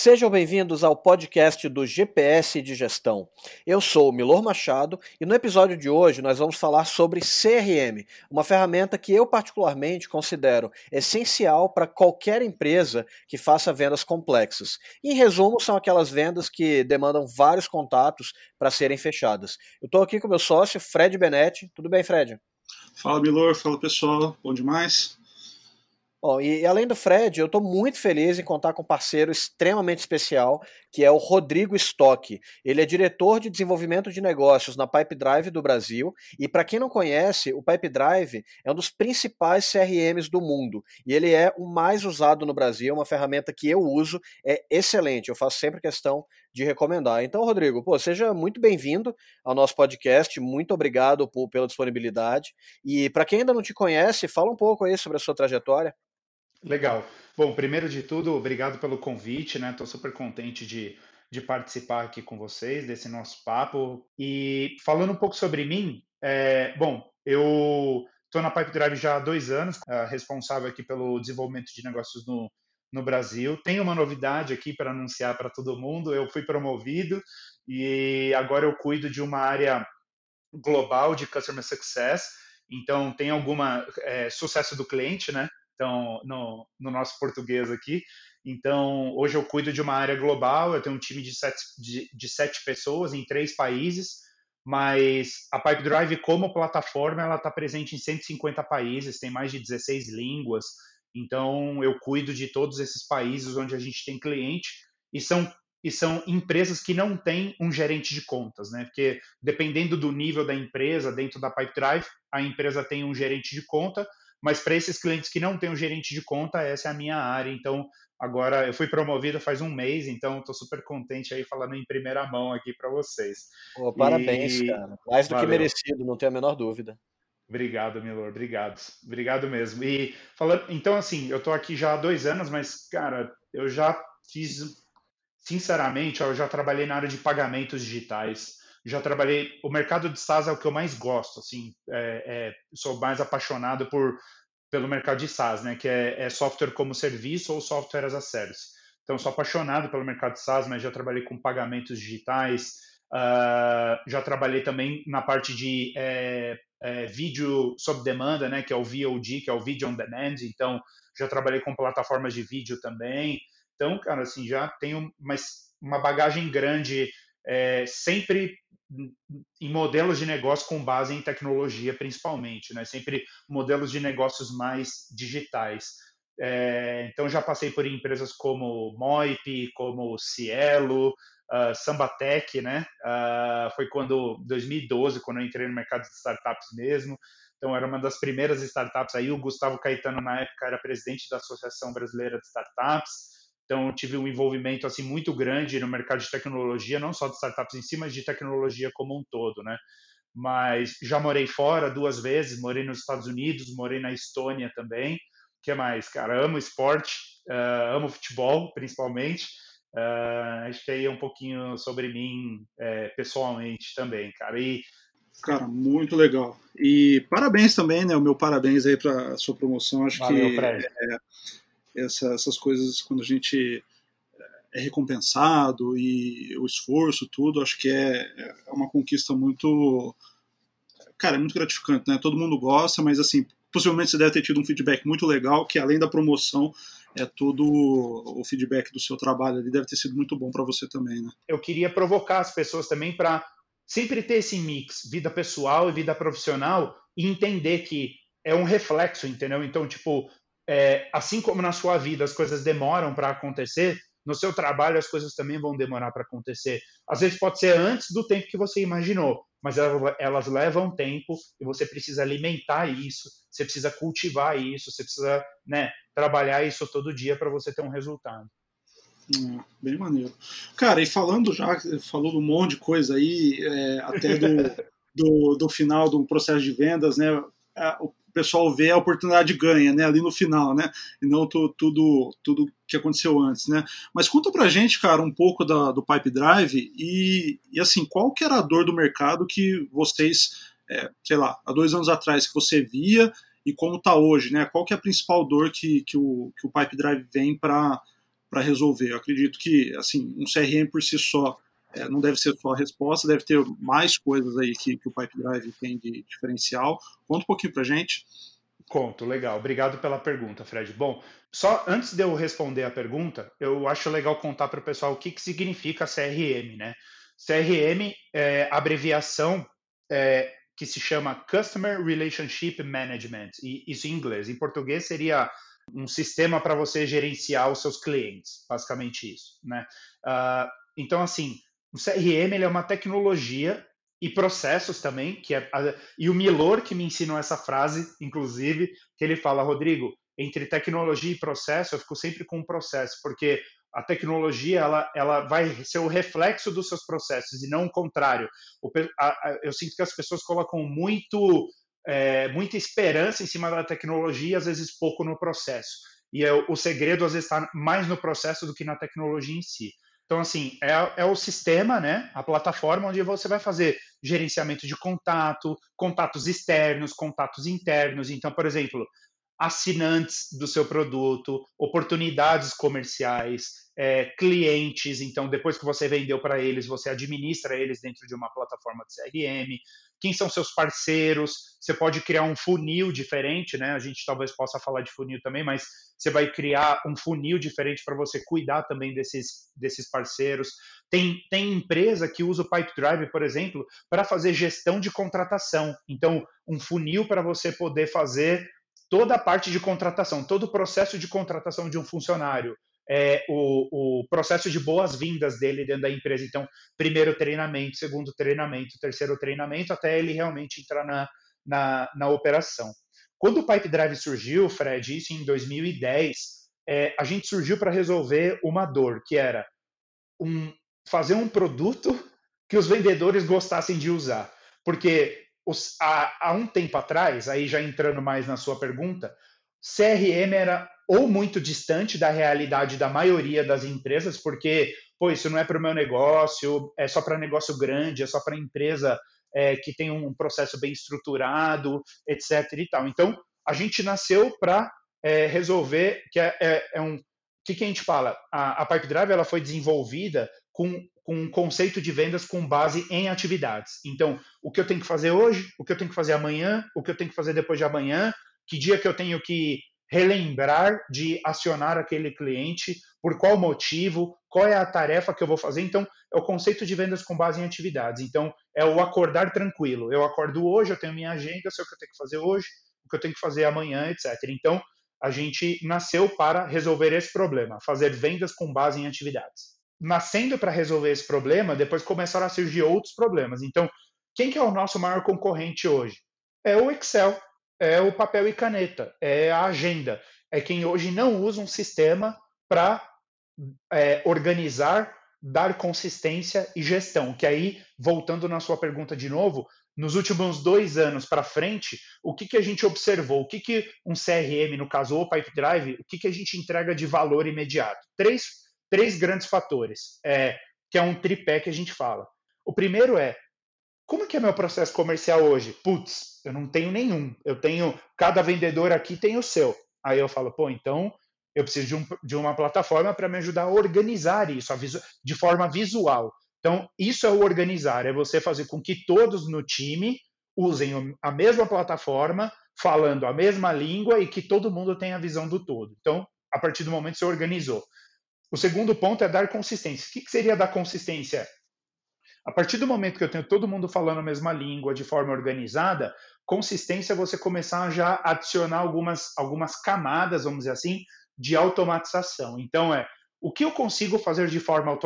Sejam bem-vindos ao podcast do GPS de Gestão. Eu sou o Milor Machado e no episódio de hoje nós vamos falar sobre CRM, uma ferramenta que eu particularmente considero essencial para qualquer empresa que faça vendas complexas. Em resumo, são aquelas vendas que demandam vários contatos para serem fechadas. Eu estou aqui com meu sócio, Fred Benetti. Tudo bem, Fred? Fala, Milor. Fala, pessoal. Bom demais. Bom, e, além do Fred, eu estou muito feliz em contar com um parceiro extremamente especial, que é o Rodrigo Stock. Ele é diretor de desenvolvimento de negócios na Pipe Drive do Brasil. E para quem não conhece, o Pipe Drive é um dos principais CRMs do mundo. E ele é o mais usado no Brasil, uma ferramenta que eu uso, é excelente. Eu faço sempre questão de recomendar. Então, Rodrigo, pô, seja muito bem-vindo ao nosso podcast. Muito obrigado por, pela disponibilidade. E para quem ainda não te conhece, fala um pouco aí sobre a sua trajetória. Legal. Bom, primeiro de tudo, obrigado pelo convite, né? Estou super contente de, de participar aqui com vocês desse nosso papo. E falando um pouco sobre mim, é, bom, eu estou na Pipe Drive já há dois anos, é, responsável aqui pelo desenvolvimento de negócios no, no Brasil. Tenho uma novidade aqui para anunciar para todo mundo. Eu fui promovido e agora eu cuido de uma área global de Customer Success. Então, tem alguma é, sucesso do cliente, né? Então no, no, nosso português aqui. Então, hoje eu cuido de uma área global, eu tenho um time de sete, de, de sete pessoas em três países, mas a Pipe Drive como plataforma, ela está presente em 150 países, tem mais de 16 línguas, então eu cuido de todos esses países onde a gente tem cliente, e são e são empresas que não têm um gerente de contas, né? Porque dependendo do nível da empresa dentro da Pipe Drive, a empresa tem um gerente de conta, mas para esses clientes que não têm um gerente de conta, essa é a minha área. Então, agora eu fui promovido faz um mês, então estou super contente aí falando em primeira mão aqui para vocês. Pô, parabéns, e... cara. Mais do Valeu. que merecido, não tenho a menor dúvida. Obrigado, Milor, obrigado. Obrigado mesmo. E falando, então assim, eu estou aqui já há dois anos, mas, cara, eu já fiz, sinceramente, eu já trabalhei na área de pagamentos digitais já trabalhei. O mercado de SaaS é o que eu mais gosto, assim, é, é, sou mais apaixonado por pelo mercado de SaaS, né, que é, é, software como serviço ou software as a service. Então, sou apaixonado pelo mercado de SaaS, mas já trabalhei com pagamentos digitais, uh, já trabalhei também na parte de é, é, vídeo sob demanda, né, que é o VOD, que é o Video on Demand. Então, já trabalhei com plataformas de vídeo também. Então, cara, assim, já tenho uma, uma bagagem grande, é, sempre em modelos de negócio com base em tecnologia, principalmente, né? Sempre modelos de negócios mais digitais. É, então já passei por empresas como Moip, como Cielo, uh, Sambatec, né? Uh, foi quando 2012, quando eu entrei no mercado de startups mesmo. Então era uma das primeiras startups aí. O Gustavo Caetano na época era presidente da Associação Brasileira de Startups. Então, tive um envolvimento assim muito grande no mercado de tecnologia, não só de startups em si, mas de tecnologia como um todo, né? Mas já morei fora duas vezes, morei nos Estados Unidos, morei na Estônia também. O que mais, cara? Amo esporte, uh, amo futebol, principalmente. Uh, acho que aí é um pouquinho sobre mim é, pessoalmente também, cara. E Cara, muito legal. E parabéns também, né? O meu parabéns aí para sua promoção. Acho Valeu, que é, essa, essas coisas quando a gente é, é recompensado e o esforço, tudo, acho que é, é uma conquista muito. Cara, é muito gratificante, né? Todo mundo gosta, mas assim, possivelmente você deve ter tido um feedback muito legal, que além da promoção, é todo o feedback do seu trabalho ali deve ter sido muito bom para você também, né? Eu queria provocar as pessoas também para sempre ter esse mix, vida pessoal e vida profissional, e entender que é um reflexo, entendeu? Então, tipo, é, assim como na sua vida as coisas demoram para acontecer, no seu trabalho as coisas também vão demorar para acontecer. Às vezes pode ser antes do tempo que você imaginou, mas elas, elas levam tempo e você precisa alimentar isso, você precisa cultivar isso, você precisa né, trabalhar isso todo dia para você ter um resultado. Hum, bem maneiro. Cara, e falando já, falou um monte de coisa aí, é, até do, do, do, final do processo de vendas, né? O pessoal vê a oportunidade ganha, né, ali no final, né, e não tu, tudo tudo que aconteceu antes, né. Mas conta pra gente, cara, um pouco da, do Pipe Drive e, e assim, qual que era a dor do mercado que vocês, é, sei lá, há dois anos atrás que você via e como tá hoje, né, qual que é a principal dor que, que, o, que o Pipe Drive vem para para resolver. Eu acredito que assim um CRM por si só é, não deve ser só a resposta, deve ter mais coisas aí que, que o Pipe Drive tem de diferencial. Conta um pouquinho para gente. Conto, legal. Obrigado pela pergunta, Fred. Bom, só antes de eu responder a pergunta, eu acho legal contar para o pessoal o que, que significa CRM, né? CRM é abreviação é, que se chama Customer Relationship Management, e isso em inglês. Em português seria um sistema para você gerenciar os seus clientes, basicamente isso, né? Uh, então, assim, o CRM ele é uma tecnologia e processos também, que é, e o Milor que me ensinou essa frase, inclusive, que ele fala, Rodrigo, entre tecnologia e processo, eu fico sempre com o processo, porque a tecnologia ela, ela vai ser o reflexo dos seus processos e não o contrário. O, a, a, eu sinto que as pessoas colocam muito é, muita esperança em cima da tecnologia, às vezes pouco no processo. E é, o segredo às vezes está mais no processo do que na tecnologia em si. Então, assim, é, é, o sistema, né, a plataforma onde você vai fazer gerenciamento de contato, contatos externos, contatos internos. Então, por exemplo, assinantes do seu produto, oportunidades comerciais, é, clientes. Então, depois que você vendeu para eles, você administra eles dentro de uma plataforma de CRM quem são seus parceiros, você pode criar um funil diferente, né? A gente talvez possa falar de funil também, mas você vai criar um funil diferente para você cuidar também desses, desses parceiros. Tem, tem empresa que usa o Pipe Drive, por exemplo, para fazer gestão de contratação. Então, um funil para você poder fazer toda a parte de contratação, todo o processo de contratação de um funcionário é, o, o, processo de boas-vindas dele dentro da empresa. Então, primeiro treinamento, segundo treinamento, terceiro treinamento, até ele realmente entrar na, na, na operação. Quando o Pipe Drive surgiu, Fred, isso em 2010, é, a gente surgiu para resolver uma dor, que era um, fazer um produto que os vendedores gostassem de usar. Porque os, há, há um tempo atrás, aí já entrando mais na sua pergunta, CRM era ou muito distante da realidade da maioria das empresas, porque, pô, isso não é para o meu negócio, é só para negócio grande, é só para empresa é, que tem um processo bem estruturado, etc. e tal. Então, a gente nasceu para é, resolver, que é, é, é um. O que, que, a gente fala? A, a Pipe Drive ela foi desenvolvida com, com um conceito de vendas com base em atividades. Então, o que eu tenho que fazer hoje, o que eu tenho que fazer amanhã, o que eu tenho que fazer depois de amanhã, que dia que eu tenho que relembrar de acionar aquele cliente, por qual motivo, qual é a tarefa que eu vou fazer. Então, é o conceito de vendas com base em atividades. Então, é o acordar tranquilo. Eu acordo hoje, eu tenho minha agenda, sei o que eu tenho que fazer hoje, o que eu tenho que fazer amanhã, etc. Então, a gente nasceu para resolver esse problema, fazer vendas com base em atividades. Nascendo para resolver esse problema, depois começaram a surgir outros problemas. Então, quem que é o nosso maior concorrente hoje? É o Excel é o papel e caneta, é a agenda. É quem hoje não usa um sistema para é, organizar, dar consistência e gestão. Que aí, voltando na sua pergunta de novo, nos últimos dois anos para frente, o que, que a gente observou? O que, que um CRM, no caso o Pipe Drive, o que, que a gente entrega de valor imediato? Três, três grandes fatores, é, que é um tripé que a gente fala. O primeiro é como que é meu processo comercial hoje? Putz, eu não tenho nenhum. Eu tenho, cada vendedor aqui tem o seu. Aí eu falo, pô, então eu preciso de, um, de uma plataforma para me ajudar a organizar isso a visu, de forma visual. Então, isso é o organizar, é você fazer com que todos no time usem a mesma plataforma, falando a mesma língua e que todo mundo tenha a visão do todo. Então, a partir do momento você organizou. O segundo ponto é dar consistência. O que seria dar consistência? A partir do momento que eu tenho todo mundo falando a mesma língua de forma organizada, consistência é você começar a já adicionar algumas, algumas camadas, vamos dizer assim, de automatização. Então, é o que eu consigo fazer de forma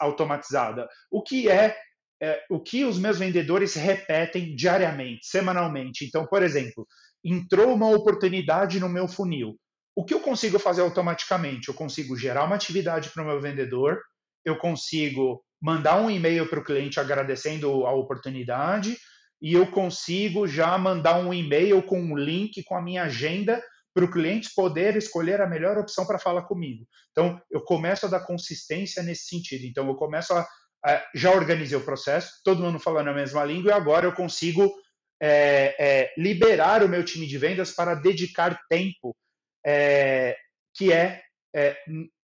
automatizada? O que é, é o que os meus vendedores repetem diariamente, semanalmente? Então, por exemplo, entrou uma oportunidade no meu funil. O que eu consigo fazer automaticamente? Eu consigo gerar uma atividade para o meu vendedor, eu consigo mandar um e-mail para o cliente agradecendo a oportunidade e eu consigo já mandar um e-mail com um link com a minha agenda para o cliente poder escolher a melhor opção para falar comigo. Então, eu começo a dar consistência nesse sentido. Então, eu começo a, a já organizei o processo, todo mundo falando a mesma língua, e agora eu consigo é, é, liberar o meu time de vendas para dedicar tempo, é, que é, é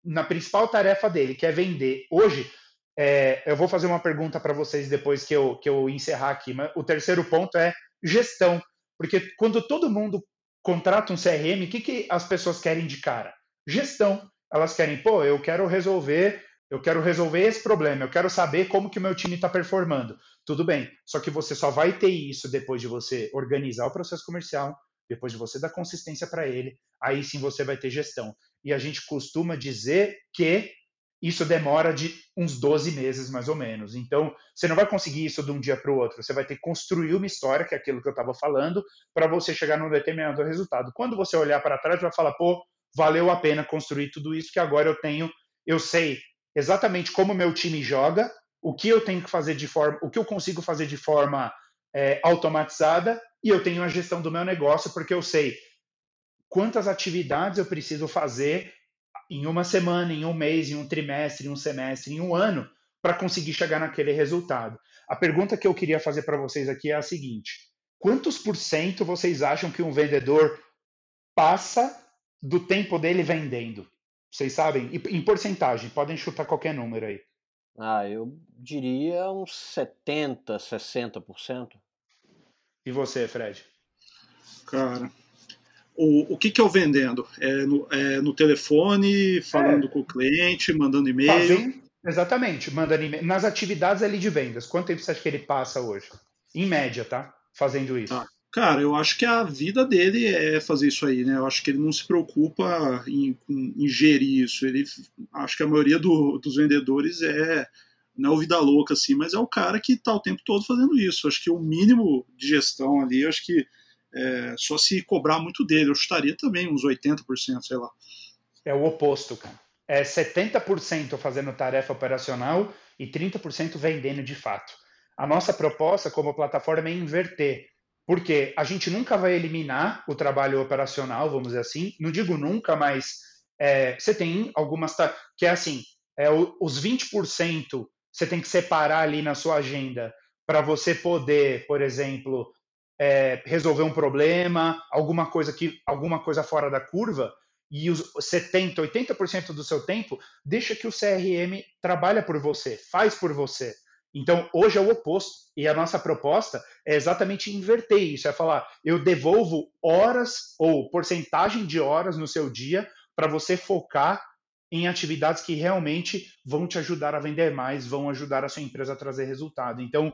na principal tarefa dele, que é vender. Hoje, é, eu vou fazer uma pergunta para vocês depois que eu, que eu encerrar aqui, mas o terceiro ponto é gestão. Porque quando todo mundo contrata um CRM, o que, que as pessoas querem de cara? Gestão. Elas querem, pô, eu quero resolver, eu quero resolver esse problema, eu quero saber como que o meu time está performando. Tudo bem, só que você só vai ter isso depois de você organizar o processo comercial, depois de você dar consistência para ele, aí sim você vai ter gestão. E a gente costuma dizer que isso demora de uns 12 meses, mais ou menos. Então, você não vai conseguir isso de um dia para o outro. Você vai ter que construir uma história, que é aquilo que eu estava falando, para você chegar num determinado resultado. Quando você olhar para trás, vai falar, pô, valeu a pena construir tudo isso, que agora eu tenho, eu sei exatamente como meu time joga, o que eu tenho que fazer de forma, o que eu consigo fazer de forma é, automatizada, e eu tenho a gestão do meu negócio, porque eu sei quantas atividades eu preciso fazer em uma semana, em um mês, em um trimestre, em um semestre, em um ano, para conseguir chegar naquele resultado. A pergunta que eu queria fazer para vocês aqui é a seguinte: quantos por cento vocês acham que um vendedor passa do tempo dele vendendo? Vocês sabem? Em porcentagem, podem chutar qualquer número aí. Ah, eu diria uns 70, 60%. E você, Fred? Cara, o, o que, que o vendendo? É no, é no telefone, falando é. com o cliente, mandando e-mail? exatamente, mandando e-mail. Nas atividades ali de vendas, quanto tempo você acha que ele passa hoje? Em média, tá? Fazendo isso. Tá. Cara, eu acho que a vida dele é fazer isso aí, né? Eu acho que ele não se preocupa em, em gerir isso. Ele, acho que a maioria do, dos vendedores é não é o vida louca assim, mas é o cara que está o tempo todo fazendo isso. Acho que o mínimo de gestão ali, acho que é, só se cobrar muito dele. Eu estaria também uns 80%, sei lá. É o oposto, cara. É 70% fazendo tarefa operacional e 30% vendendo de fato. A nossa proposta como plataforma é inverter, porque a gente nunca vai eliminar o trabalho operacional, vamos dizer assim. Não digo nunca, mas é, você tem algumas que é assim, é, os 20% você tem que separar ali na sua agenda para você poder, por exemplo, é, resolver um problema, alguma coisa que alguma coisa fora da curva, e os 70, 80% do seu tempo, deixa que o CRM trabalha por você, faz por você. Então, hoje é o oposto. E a nossa proposta é exatamente inverter isso: é falar, eu devolvo horas ou porcentagem de horas no seu dia para você focar em atividades que realmente vão te ajudar a vender mais, vão ajudar a sua empresa a trazer resultado. Então,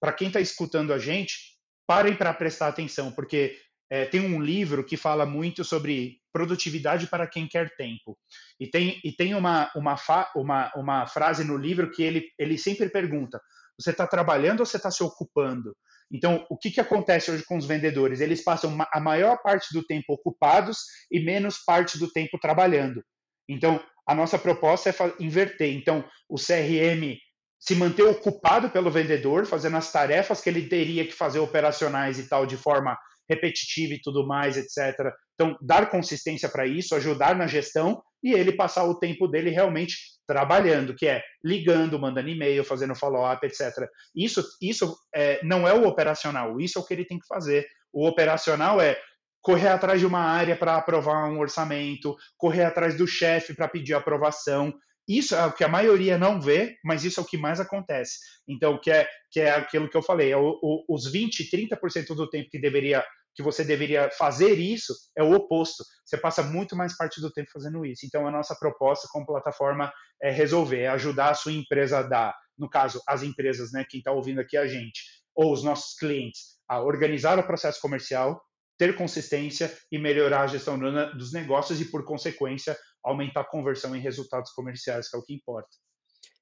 para quem está escutando a gente, parem para prestar atenção, porque é, tem um livro que fala muito sobre produtividade para quem quer tempo. E tem, e tem uma, uma, fa, uma, uma frase no livro que ele, ele sempre pergunta: você está trabalhando ou você está se ocupando? Então, o que, que acontece hoje com os vendedores? Eles passam a maior parte do tempo ocupados e menos parte do tempo trabalhando. Então, a nossa proposta é inverter. Então, o CRM se manter ocupado pelo vendedor, fazendo as tarefas que ele teria que fazer operacionais e tal de forma repetitiva e tudo mais, etc. Então, dar consistência para isso, ajudar na gestão e ele passar o tempo dele realmente trabalhando, que é ligando, mandando e-mail, fazendo follow-up, etc. Isso, isso é, não é o operacional, isso é o que ele tem que fazer. O operacional é correr atrás de uma área para aprovar um orçamento, correr atrás do chefe para pedir aprovação, isso é o que a maioria não vê, mas isso é o que mais acontece. Então, que é, que é aquilo que eu falei, é o, o, os 20, 30% do tempo que deveria que você deveria fazer isso é o oposto. Você passa muito mais parte do tempo fazendo isso. Então, a nossa proposta como plataforma é resolver, é ajudar a sua empresa a dar, no caso, as empresas, né, quem está ouvindo aqui a gente, ou os nossos clientes, a organizar o processo comercial, ter consistência e melhorar a gestão dos negócios e, por consequência, aumentar a conversão em resultados comerciais, que é o que importa.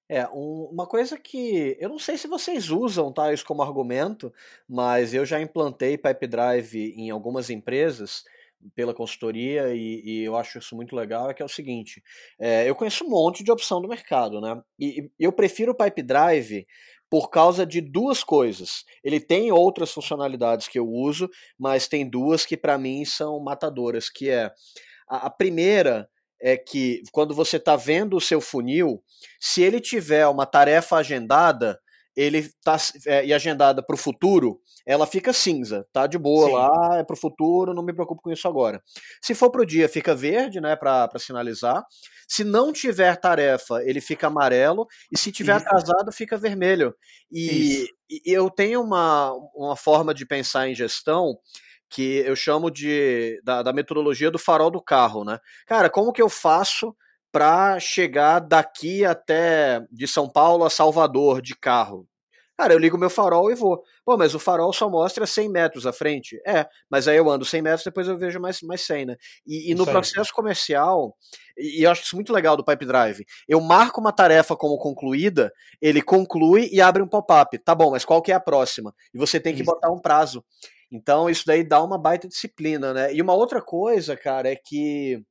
É, um, uma coisa que eu não sei se vocês usam tá, isso como argumento, mas eu já implantei Pipe Drive em algumas empresas pela consultoria e, e, eu acho isso muito legal, é que é o seguinte, é, eu conheço um monte de opção do mercado, né? E, e eu prefiro o Pipe Drive por causa de duas coisas. Ele tem outras funcionalidades que eu uso, mas tem duas que para mim são matadoras, que é a, a primeira é que quando você está vendo o seu funil, se ele tiver uma tarefa agendada, ele tá é, e agendada para o futuro, ela fica cinza, tá de boa Sim. lá, é para o futuro, não me preocupo com isso agora. Se for para o dia, fica verde, né, para sinalizar. Se não tiver tarefa, ele fica amarelo, e se tiver isso. atrasado, fica vermelho. E, e, eu tenho uma, uma forma de pensar em gestão que eu chamo de da, da metodologia do farol do carro, né? Cara, como que eu faço para chegar daqui até de São Paulo a Salvador de carro. Cara, eu ligo meu farol e vou. Pô, mas o farol só mostra 100 metros à frente. É, mas aí eu ando 100 metros, depois eu vejo mais, mais 100, né? E, e no processo comercial, e, e eu acho isso muito legal do Pipe Drive, eu marco uma tarefa como concluída, ele conclui e abre um pop-up. Tá bom, mas qual que é a próxima? E você tem que isso. botar um prazo. Então isso daí dá uma baita disciplina, né? E uma outra coisa, cara, é que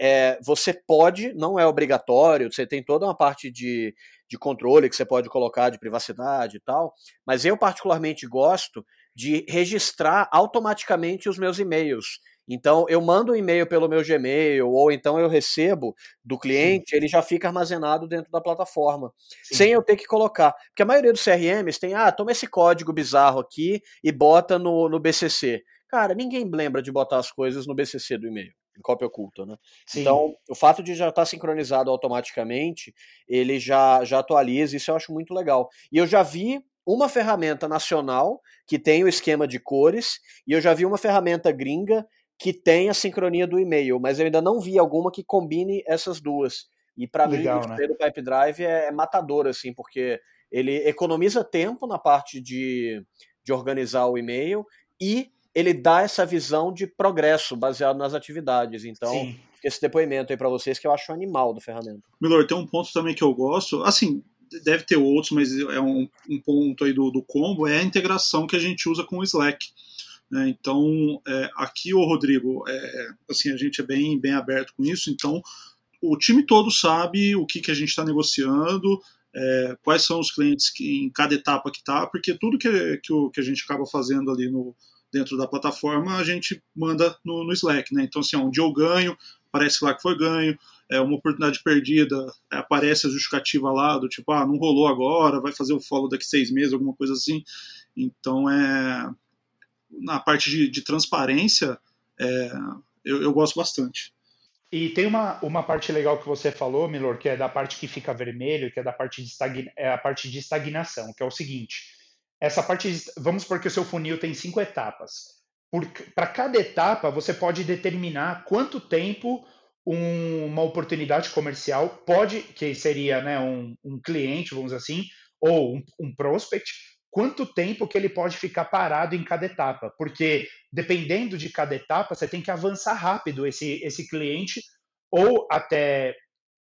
é, você pode, não é obrigatório, você tem toda uma parte de, de controle que você pode colocar de privacidade e tal, mas eu particularmente gosto de registrar automaticamente os meus e-mails. Então, eu mando um e-mail pelo meu Gmail, ou então eu recebo do cliente, Sim. ele já fica armazenado dentro da plataforma, Sim. sem eu ter que colocar. Porque a maioria dos CRMs tem, ah, toma esse código bizarro aqui e bota no, no BCC. Cara, ninguém lembra de botar as coisas no BCC do e-mail em cópia oculta, né? Sim. Então, o fato de já estar sincronizado automaticamente, ele já, já atualiza, isso eu acho muito legal. E eu já vi uma ferramenta nacional que tem o esquema de cores, e eu já vi uma ferramenta gringa que tem a sincronia do e-mail, mas eu ainda não vi alguma que combine essas duas. E para mim, o né? do Pipe Drive é, é matador, assim, porque ele economiza tempo na parte de, de organizar o e-mail e ele dá essa visão de progresso baseado nas atividades. Então, Sim. esse depoimento aí para vocês que eu acho animal do ferramenta. Milor, tem um ponto também que eu gosto, assim, deve ter outros, mas é um, um ponto aí do, do combo, é a integração que a gente usa com o Slack. Né? Então, é, aqui, o Rodrigo, é, assim, a gente é bem, bem aberto com isso, então o time todo sabe o que, que a gente está negociando, é, quais são os clientes que, em cada etapa que está, porque tudo que, que, o, que a gente acaba fazendo ali no, dentro da plataforma, a gente manda no, no Slack, né? Então, assim, dia eu ganho, aparece lá que foi ganho, é uma oportunidade perdida, é, aparece a justificativa lá do tipo, ah, não rolou agora, vai fazer o follow daqui seis meses, alguma coisa assim. Então, é, na parte de, de transparência, é, eu, eu, gosto bastante. E tem uma, uma parte legal que você falou, Milor, que é da parte que fica vermelho, que é da parte de, estagna, é a parte de estagnação, que é o seguinte essa parte, vamos supor que o seu funil tem cinco etapas. Para cada etapa, você pode determinar quanto tempo um, uma oportunidade comercial pode, que seria né, um, um cliente, vamos assim, ou um, um prospect, quanto tempo que ele pode ficar parado em cada etapa. Porque dependendo de cada etapa, você tem que avançar rápido esse, esse cliente, ou até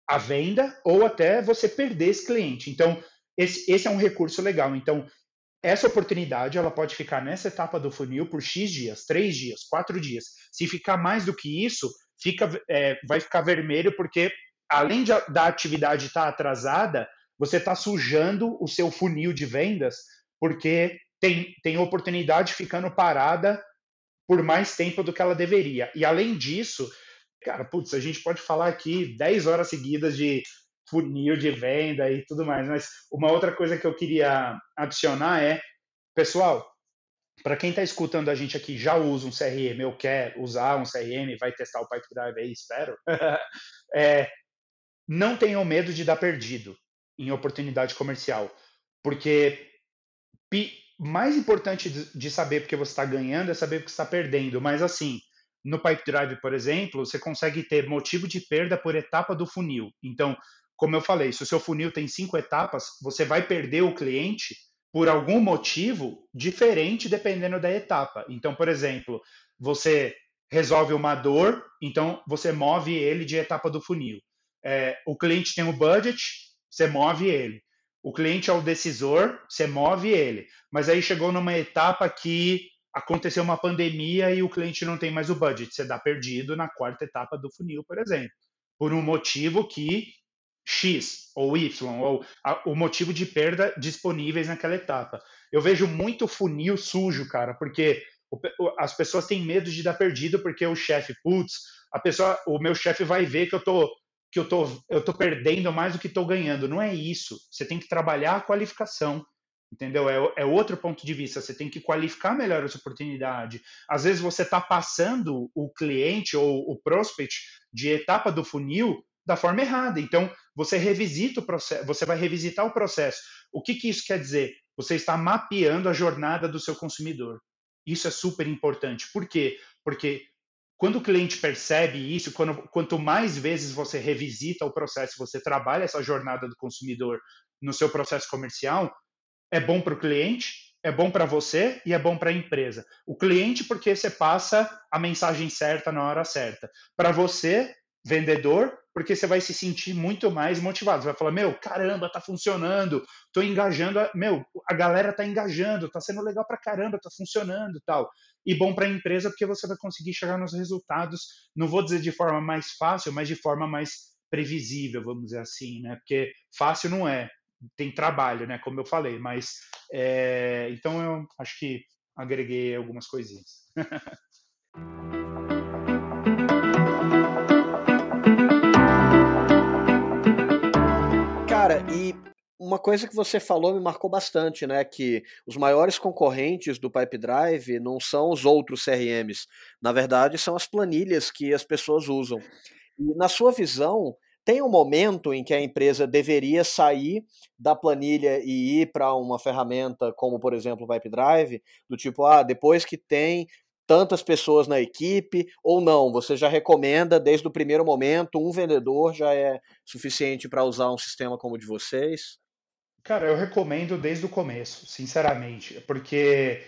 a venda, ou até você perder esse cliente. Então, esse, esse é um recurso legal. Então, essa oportunidade ela pode ficar nessa etapa do funil por X dias, três dias, quatro dias. Se ficar mais do que isso, fica, é, vai ficar vermelho, porque além de, da atividade estar tá atrasada, você está sujando o seu funil de vendas, porque tem, tem oportunidade ficando parada por mais tempo do que ela deveria. E além disso, cara, putz, a gente pode falar aqui 10 horas seguidas de funil de venda e tudo mais. Mas uma outra coisa que eu queria adicionar é, pessoal, para quem está escutando a gente aqui, já usa um CRM ou quer usar um CRM, vai testar o Pipedrive aí, espero. é, não tenham medo de dar perdido em oportunidade comercial, porque mais importante de saber porque você está ganhando é saber porque está perdendo. Mas assim, no Pipedrive, por exemplo, você consegue ter motivo de perda por etapa do funil. Então, como eu falei, se o seu funil tem cinco etapas, você vai perder o cliente por algum motivo diferente dependendo da etapa. Então, por exemplo, você resolve uma dor, então você move ele de etapa do funil. É, o cliente tem o budget, você move ele. O cliente é o decisor, você move ele. Mas aí chegou numa etapa que aconteceu uma pandemia e o cliente não tem mais o budget. Você dá perdido na quarta etapa do funil, por exemplo. Por um motivo que X ou Y, ou a, o motivo de perda disponíveis naquela etapa. Eu vejo muito funil sujo, cara, porque o, as pessoas têm medo de dar perdido porque o chefe, putz, a pessoa, o meu chefe vai ver que eu tô que eu tô, eu tô perdendo mais do que estou ganhando. Não é isso. Você tem que trabalhar a qualificação. entendeu? É, é, outro ponto de vista. Você tem que qualificar melhor essa oportunidade. Às vezes você está passando o cliente ou o prospect de etapa do funil da forma errada. Então você revisita o processo, você vai revisitar o processo. O que, que isso quer dizer? Você está mapeando a jornada do seu consumidor. Isso é super importante. Por quê? Porque quando o cliente percebe isso, quando, quanto mais vezes você revisita o processo, você trabalha essa jornada do consumidor no seu processo comercial, é bom para o cliente, é bom para você e é bom para a empresa. O cliente, porque você passa a mensagem certa na hora certa. Para você, vendedor, porque você vai se sentir muito mais motivado. Você vai falar, meu, caramba, tá funcionando, tô engajando, meu, a galera tá engajando, tá sendo legal pra caramba, tá funcionando tal. E bom para a empresa porque você vai conseguir chegar nos resultados, não vou dizer de forma mais fácil, mas de forma mais previsível, vamos dizer assim, né? Porque fácil não é, tem trabalho, né? Como eu falei, mas é... então eu acho que agreguei algumas coisinhas. uma coisa que você falou me marcou bastante, né? Que os maiores concorrentes do Pipe Drive não são os outros CRMs. Na verdade, são as planilhas que as pessoas usam. E na sua visão, tem um momento em que a empresa deveria sair da planilha e ir para uma ferramenta como, por exemplo, o Pipe Drive, do tipo, ah, depois que tem tantas pessoas na equipe, ou não? Você já recomenda desde o primeiro momento, um vendedor já é suficiente para usar um sistema como o de vocês? Cara, eu recomendo desde o começo, sinceramente, porque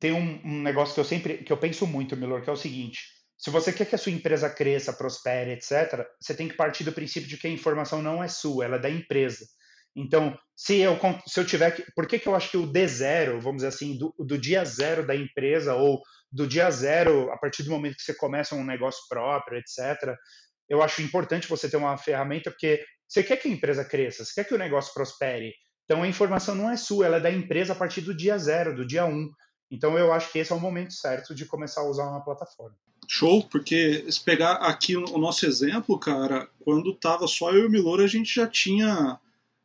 tem um, um negócio que eu sempre que eu penso muito, Milor, que é o seguinte: se você quer que a sua empresa cresça, prospere, etc., você tem que partir do princípio de que a informação não é sua, ela é da empresa. Então, se eu, se eu tiver que. Por que, que eu acho que o D0, vamos dizer assim, do, do dia zero da empresa, ou do dia zero, a partir do momento que você começa um negócio próprio, etc., eu acho importante você ter uma ferramenta, porque você quer que a empresa cresça, você quer que o negócio prospere. Então a informação não é sua, ela é da empresa a partir do dia zero, do dia um. Então eu acho que esse é o momento certo de começar a usar uma plataforma. Show, porque se pegar aqui o nosso exemplo, cara, quando tava só eu e o Milor, a gente já tinha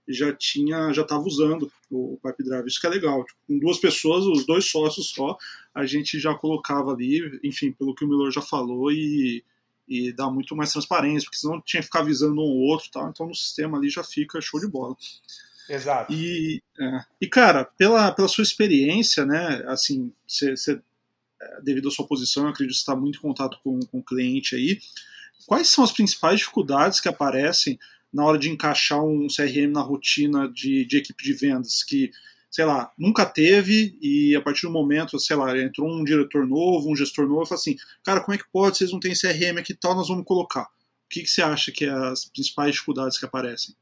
já tinha já estava usando o Pipe Drive. Isso que é legal. Tipo, com duas pessoas, os dois sócios só, a gente já colocava ali, enfim, pelo que o Miller já falou, e, e dá muito mais transparência, porque senão tinha que ficar avisando um ou outro, tá? então no sistema ali já fica show de bola. Exato. E, é, e cara, pela, pela sua experiência, né, assim, você, é, devido à sua posição, eu acredito que você está muito em contato com, com o cliente aí, quais são as principais dificuldades que aparecem na hora de encaixar um CRM na rotina de, de equipe de vendas, que, sei lá, nunca teve e a partir do momento, sei lá, entrou um diretor novo, um gestor novo, fala assim, cara, como é que pode, vocês não têm CRM aqui e tal, nós vamos colocar. O que, que você acha que é as principais dificuldades que aparecem?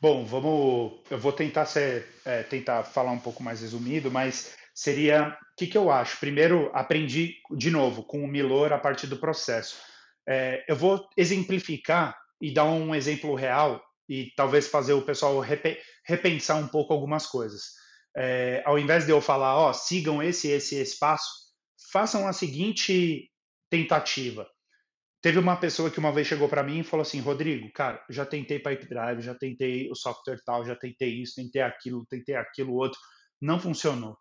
Bom, vamos. Eu vou tentar ser, é, tentar falar um pouco mais resumido, mas seria o que, que eu acho. Primeiro, aprendi de novo com o Milor a partir do processo. É, eu vou exemplificar e dar um exemplo real e talvez fazer o pessoal repensar um pouco algumas coisas. É, ao invés de eu falar, ó, sigam esse, esse, esse passo, façam a seguinte tentativa. Teve uma pessoa que uma vez chegou para mim e falou assim, Rodrigo, cara, já tentei Pipe Drive, já tentei o software tal, já tentei isso, tentei aquilo, tentei aquilo outro, não funcionou.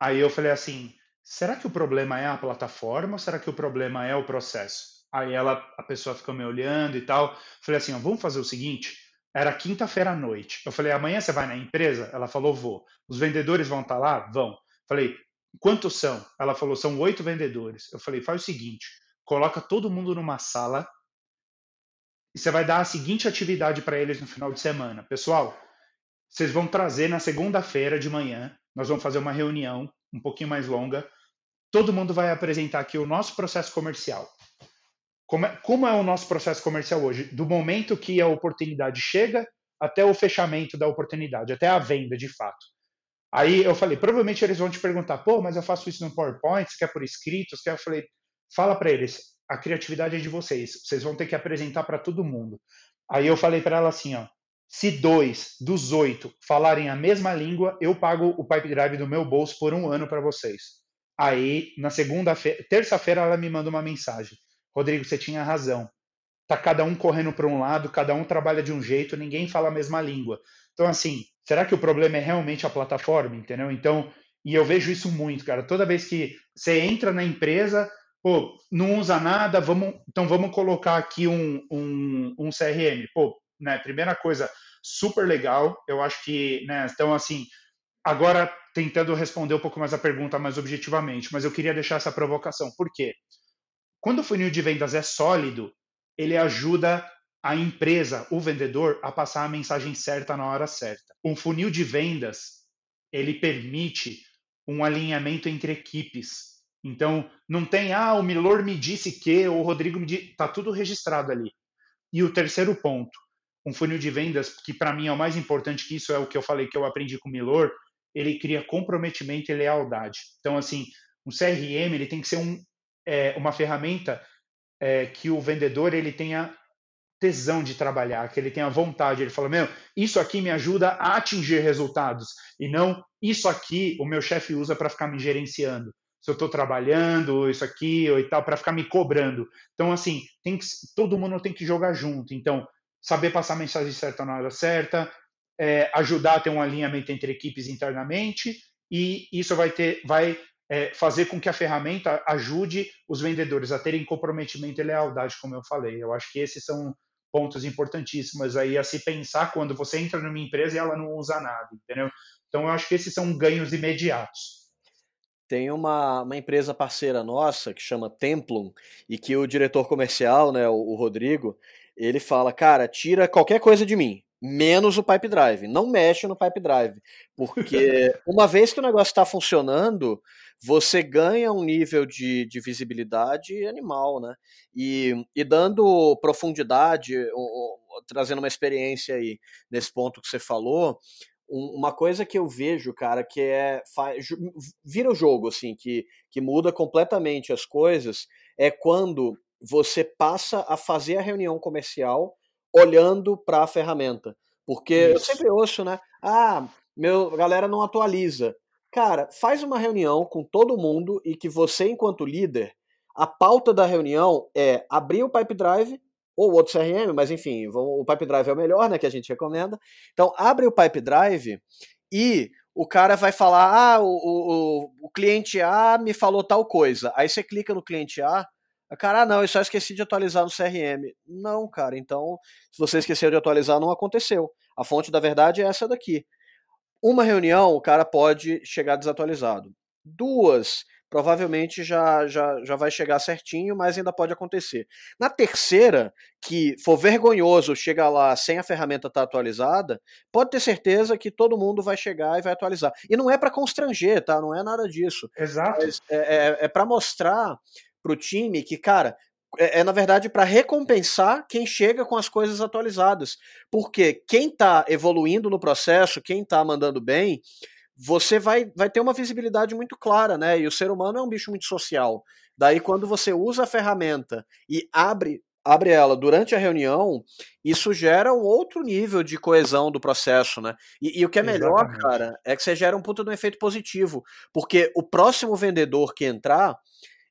Aí eu falei assim, será que o problema é a plataforma ou será que o problema é o processo? Aí ela, a pessoa ficou me olhando e tal. Falei assim, vamos fazer o seguinte. Era quinta-feira à noite. Eu falei, amanhã você vai na empresa? Ela falou, vou. Os vendedores vão estar tá lá? Vão. Falei, quantos são? Ela falou, são oito vendedores. Eu falei, faz o seguinte, coloca todo mundo numa sala e você vai dar a seguinte atividade para eles no final de semana. Pessoal, vocês vão trazer na segunda-feira de manhã, nós vamos fazer uma reunião um pouquinho mais longa. Todo mundo vai apresentar aqui o nosso processo comercial. Como é, como é o nosso processo comercial hoje? Do momento que a oportunidade chega até o fechamento da oportunidade, até a venda de fato. Aí eu falei, provavelmente eles vão te perguntar, pô, mas eu faço isso no PowerPoint, você quer por escrito, você quer? Eu falei, fala para eles, a criatividade é de vocês, vocês vão ter que apresentar para todo mundo. Aí eu falei para ela assim, ó, se dois dos oito falarem a mesma língua, eu pago o Pipe Drive do meu bolso por um ano para vocês. Aí, na segunda-feira, terça-feira, ela me manda uma mensagem. Rodrigo, você tinha razão. Tá cada um correndo para um lado, cada um trabalha de um jeito, ninguém fala a mesma língua. Então, assim, será que o problema é realmente a plataforma, entendeu? Então, e eu vejo isso muito, cara. Toda vez que você entra na empresa, pô, não usa nada, vamos, então vamos colocar aqui um, um, um CRM. Pô, né, primeira coisa, super legal. Eu acho que, né, então assim, agora tentando responder um pouco mais a pergunta mais objetivamente, mas eu queria deixar essa provocação. Por quê? Quando o funil de vendas é sólido, ele ajuda a empresa, o vendedor, a passar a mensagem certa na hora certa. Um funil de vendas, ele permite um alinhamento entre equipes. Então, não tem, ah, o Milor me disse que, ou o Rodrigo me disse, tá tudo registrado ali. E o terceiro ponto, um funil de vendas, que para mim é o mais importante, que isso é o que eu falei que eu aprendi com o Milor, ele cria comprometimento e lealdade. Então, assim, um CRM ele tem que ser um, é, uma ferramenta é, que o vendedor ele tenha tesão de trabalhar, que ele tenha vontade. Ele fala, meu, isso aqui me ajuda a atingir resultados e não isso aqui o meu chefe usa para ficar me gerenciando. Se eu estou trabalhando, isso aqui ou e tal, para ficar me cobrando. Então, assim, tem que, todo mundo tem que jogar junto. Então, saber passar a mensagem certa na hora certa, é, ajudar a ter um alinhamento entre equipes internamente e isso vai ter, vai é, fazer com que a ferramenta ajude os vendedores a terem comprometimento e lealdade, como eu falei. Eu acho que esses são pontos importantíssimos aí a se pensar quando você entra numa empresa e ela não usa nada, entendeu? Então eu acho que esses são ganhos imediatos. Tem uma, uma empresa parceira nossa que chama Templum e que o diretor comercial, né, o, o Rodrigo, ele fala, cara, tira qualquer coisa de mim, menos o pipe drive. Não mexe no pipe drive, porque uma vez que o negócio está funcionando, você ganha um nível de, de visibilidade animal, né? E, e dando profundidade, trazendo uma experiência aí nesse ponto que você falou, uma coisa que eu vejo, cara, que é vira o jogo assim, que, que muda completamente as coisas, é quando você passa a fazer a reunião comercial olhando para a ferramenta. Porque Isso. eu sempre ouço, né? Ah, meu, a galera não atualiza. Cara, faz uma reunião com todo mundo e que você, enquanto líder, a pauta da reunião é abrir o Pipe Drive ou outro CRM, mas enfim, o Pipe Drive é o melhor, né, que a gente recomenda. Então, abre o Pipe Drive e o cara vai falar, ah, o, o, o cliente A me falou tal coisa. Aí você clica no cliente A, Cara, ah, não, eu só esqueci de atualizar no CRM. Não, cara, então, se você esqueceu de atualizar, não aconteceu. A fonte da verdade é essa daqui. Uma reunião, o cara pode chegar desatualizado. Duas, provavelmente já, já, já vai chegar certinho, mas ainda pode acontecer. Na terceira, que for vergonhoso chegar lá sem a ferramenta estar tá atualizada, pode ter certeza que todo mundo vai chegar e vai atualizar. E não é para constranger, tá? Não é nada disso. Exato. Mas é, é, é para mostrar pro time que, cara, é, é na verdade para recompensar quem chega com as coisas atualizadas. Porque quem está evoluindo no processo, quem está mandando bem, você vai, vai ter uma visibilidade muito clara, né? E o ser humano é um bicho muito social. Daí, quando você usa a ferramenta e abre abre ela durante a reunião, isso gera um outro nível de coesão do processo, né? E, e o que é melhor, Exatamente. cara, é que você gera um puta de um efeito positivo, porque o próximo vendedor que entrar,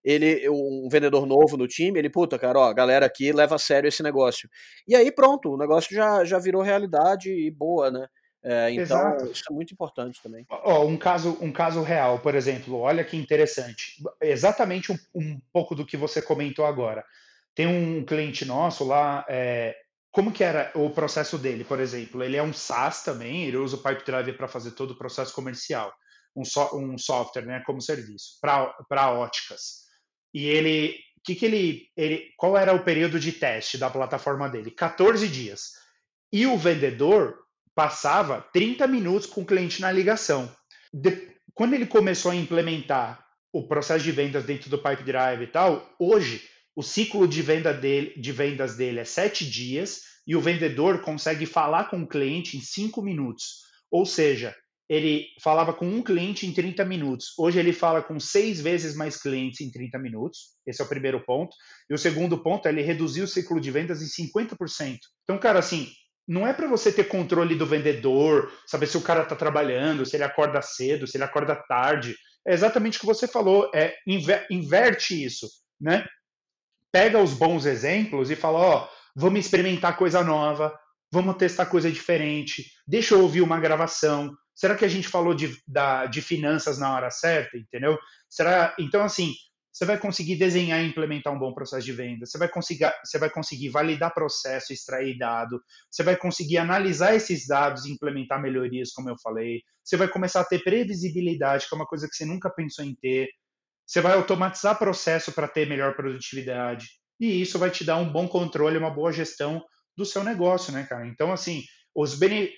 ele, um vendedor novo no time, ele, puta, cara, ó, a galera aqui leva a sério esse negócio. E aí pronto, o negócio já, já virou realidade e boa, né? É, então, Exato. isso é muito importante também. Ó, um, caso, um caso real, por exemplo, olha que interessante. Exatamente um, um pouco do que você comentou agora. Tem um cliente nosso lá, é, como que era o processo dele, por exemplo? Ele é um SaaS também, ele usa o Pipedrive para fazer todo o processo comercial, um, so, um software né, como serviço, para óticas. E ele, que que ele, ele, qual era o período de teste da plataforma dele? 14 dias. E o vendedor passava 30 minutos com o cliente na ligação. De, quando ele começou a implementar o processo de vendas dentro do Pipe Drive e tal, hoje o ciclo de, venda dele, de vendas dele é sete dias e o vendedor consegue falar com o cliente em cinco minutos. Ou seja, ele falava com um cliente em 30 minutos. Hoje ele fala com seis vezes mais clientes em 30 minutos. Esse é o primeiro ponto. E o segundo ponto é ele reduzir o ciclo de vendas em 50%. Então, cara, assim, não é para você ter controle do vendedor, saber se o cara está trabalhando, se ele acorda cedo, se ele acorda tarde. É exatamente o que você falou. É inverte isso, né? Pega os bons exemplos e fala, ó, vamos experimentar coisa nova, Vamos testar coisa diferente. Deixa eu ouvir uma gravação. Será que a gente falou de, da, de finanças na hora certa? Entendeu? Será? Então, assim, você vai conseguir desenhar e implementar um bom processo de venda, você vai conseguir, você vai conseguir validar processo, extrair dado, você vai conseguir analisar esses dados e implementar melhorias, como eu falei, você vai começar a ter previsibilidade, que é uma coisa que você nunca pensou em ter, você vai automatizar processo para ter melhor produtividade, e isso vai te dar um bom controle, uma boa gestão do seu negócio, né, cara? Então, assim, os bene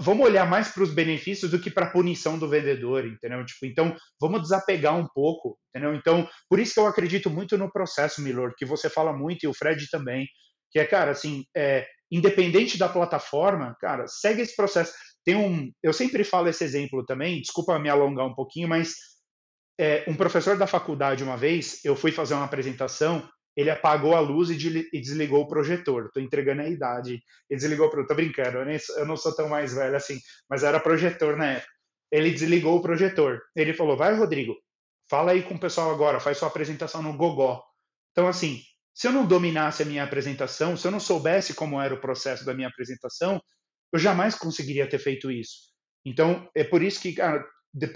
vamos olhar mais para os benefícios do que para a punição do vendedor, entendeu? Tipo, então, vamos desapegar um pouco, entendeu? Então, por isso que eu acredito muito no processo, Milor, que você fala muito e o Fred também, que é, cara, assim, é, independente da plataforma, cara, segue esse processo. Tem um, eu sempre falo esse exemplo também, desculpa me alongar um pouquinho, mas é, um professor da faculdade uma vez, eu fui fazer uma apresentação ele apagou a luz e, desligou o projetor. Estou entregando a idade. Ele desligou o projetor. Tô brincando, eu, eu não sou tão mais velho assim, mas era projetor na época. Ele desligou o projetor. Ele falou: Vai, Rodrigo, fala aí com o pessoal agora, faz sua apresentação no Gogó. Então, assim, se eu não dominasse a minha apresentação, se eu não soubesse como era o processo da minha apresentação, eu jamais conseguiria ter feito isso. Então, é por isso que, cara,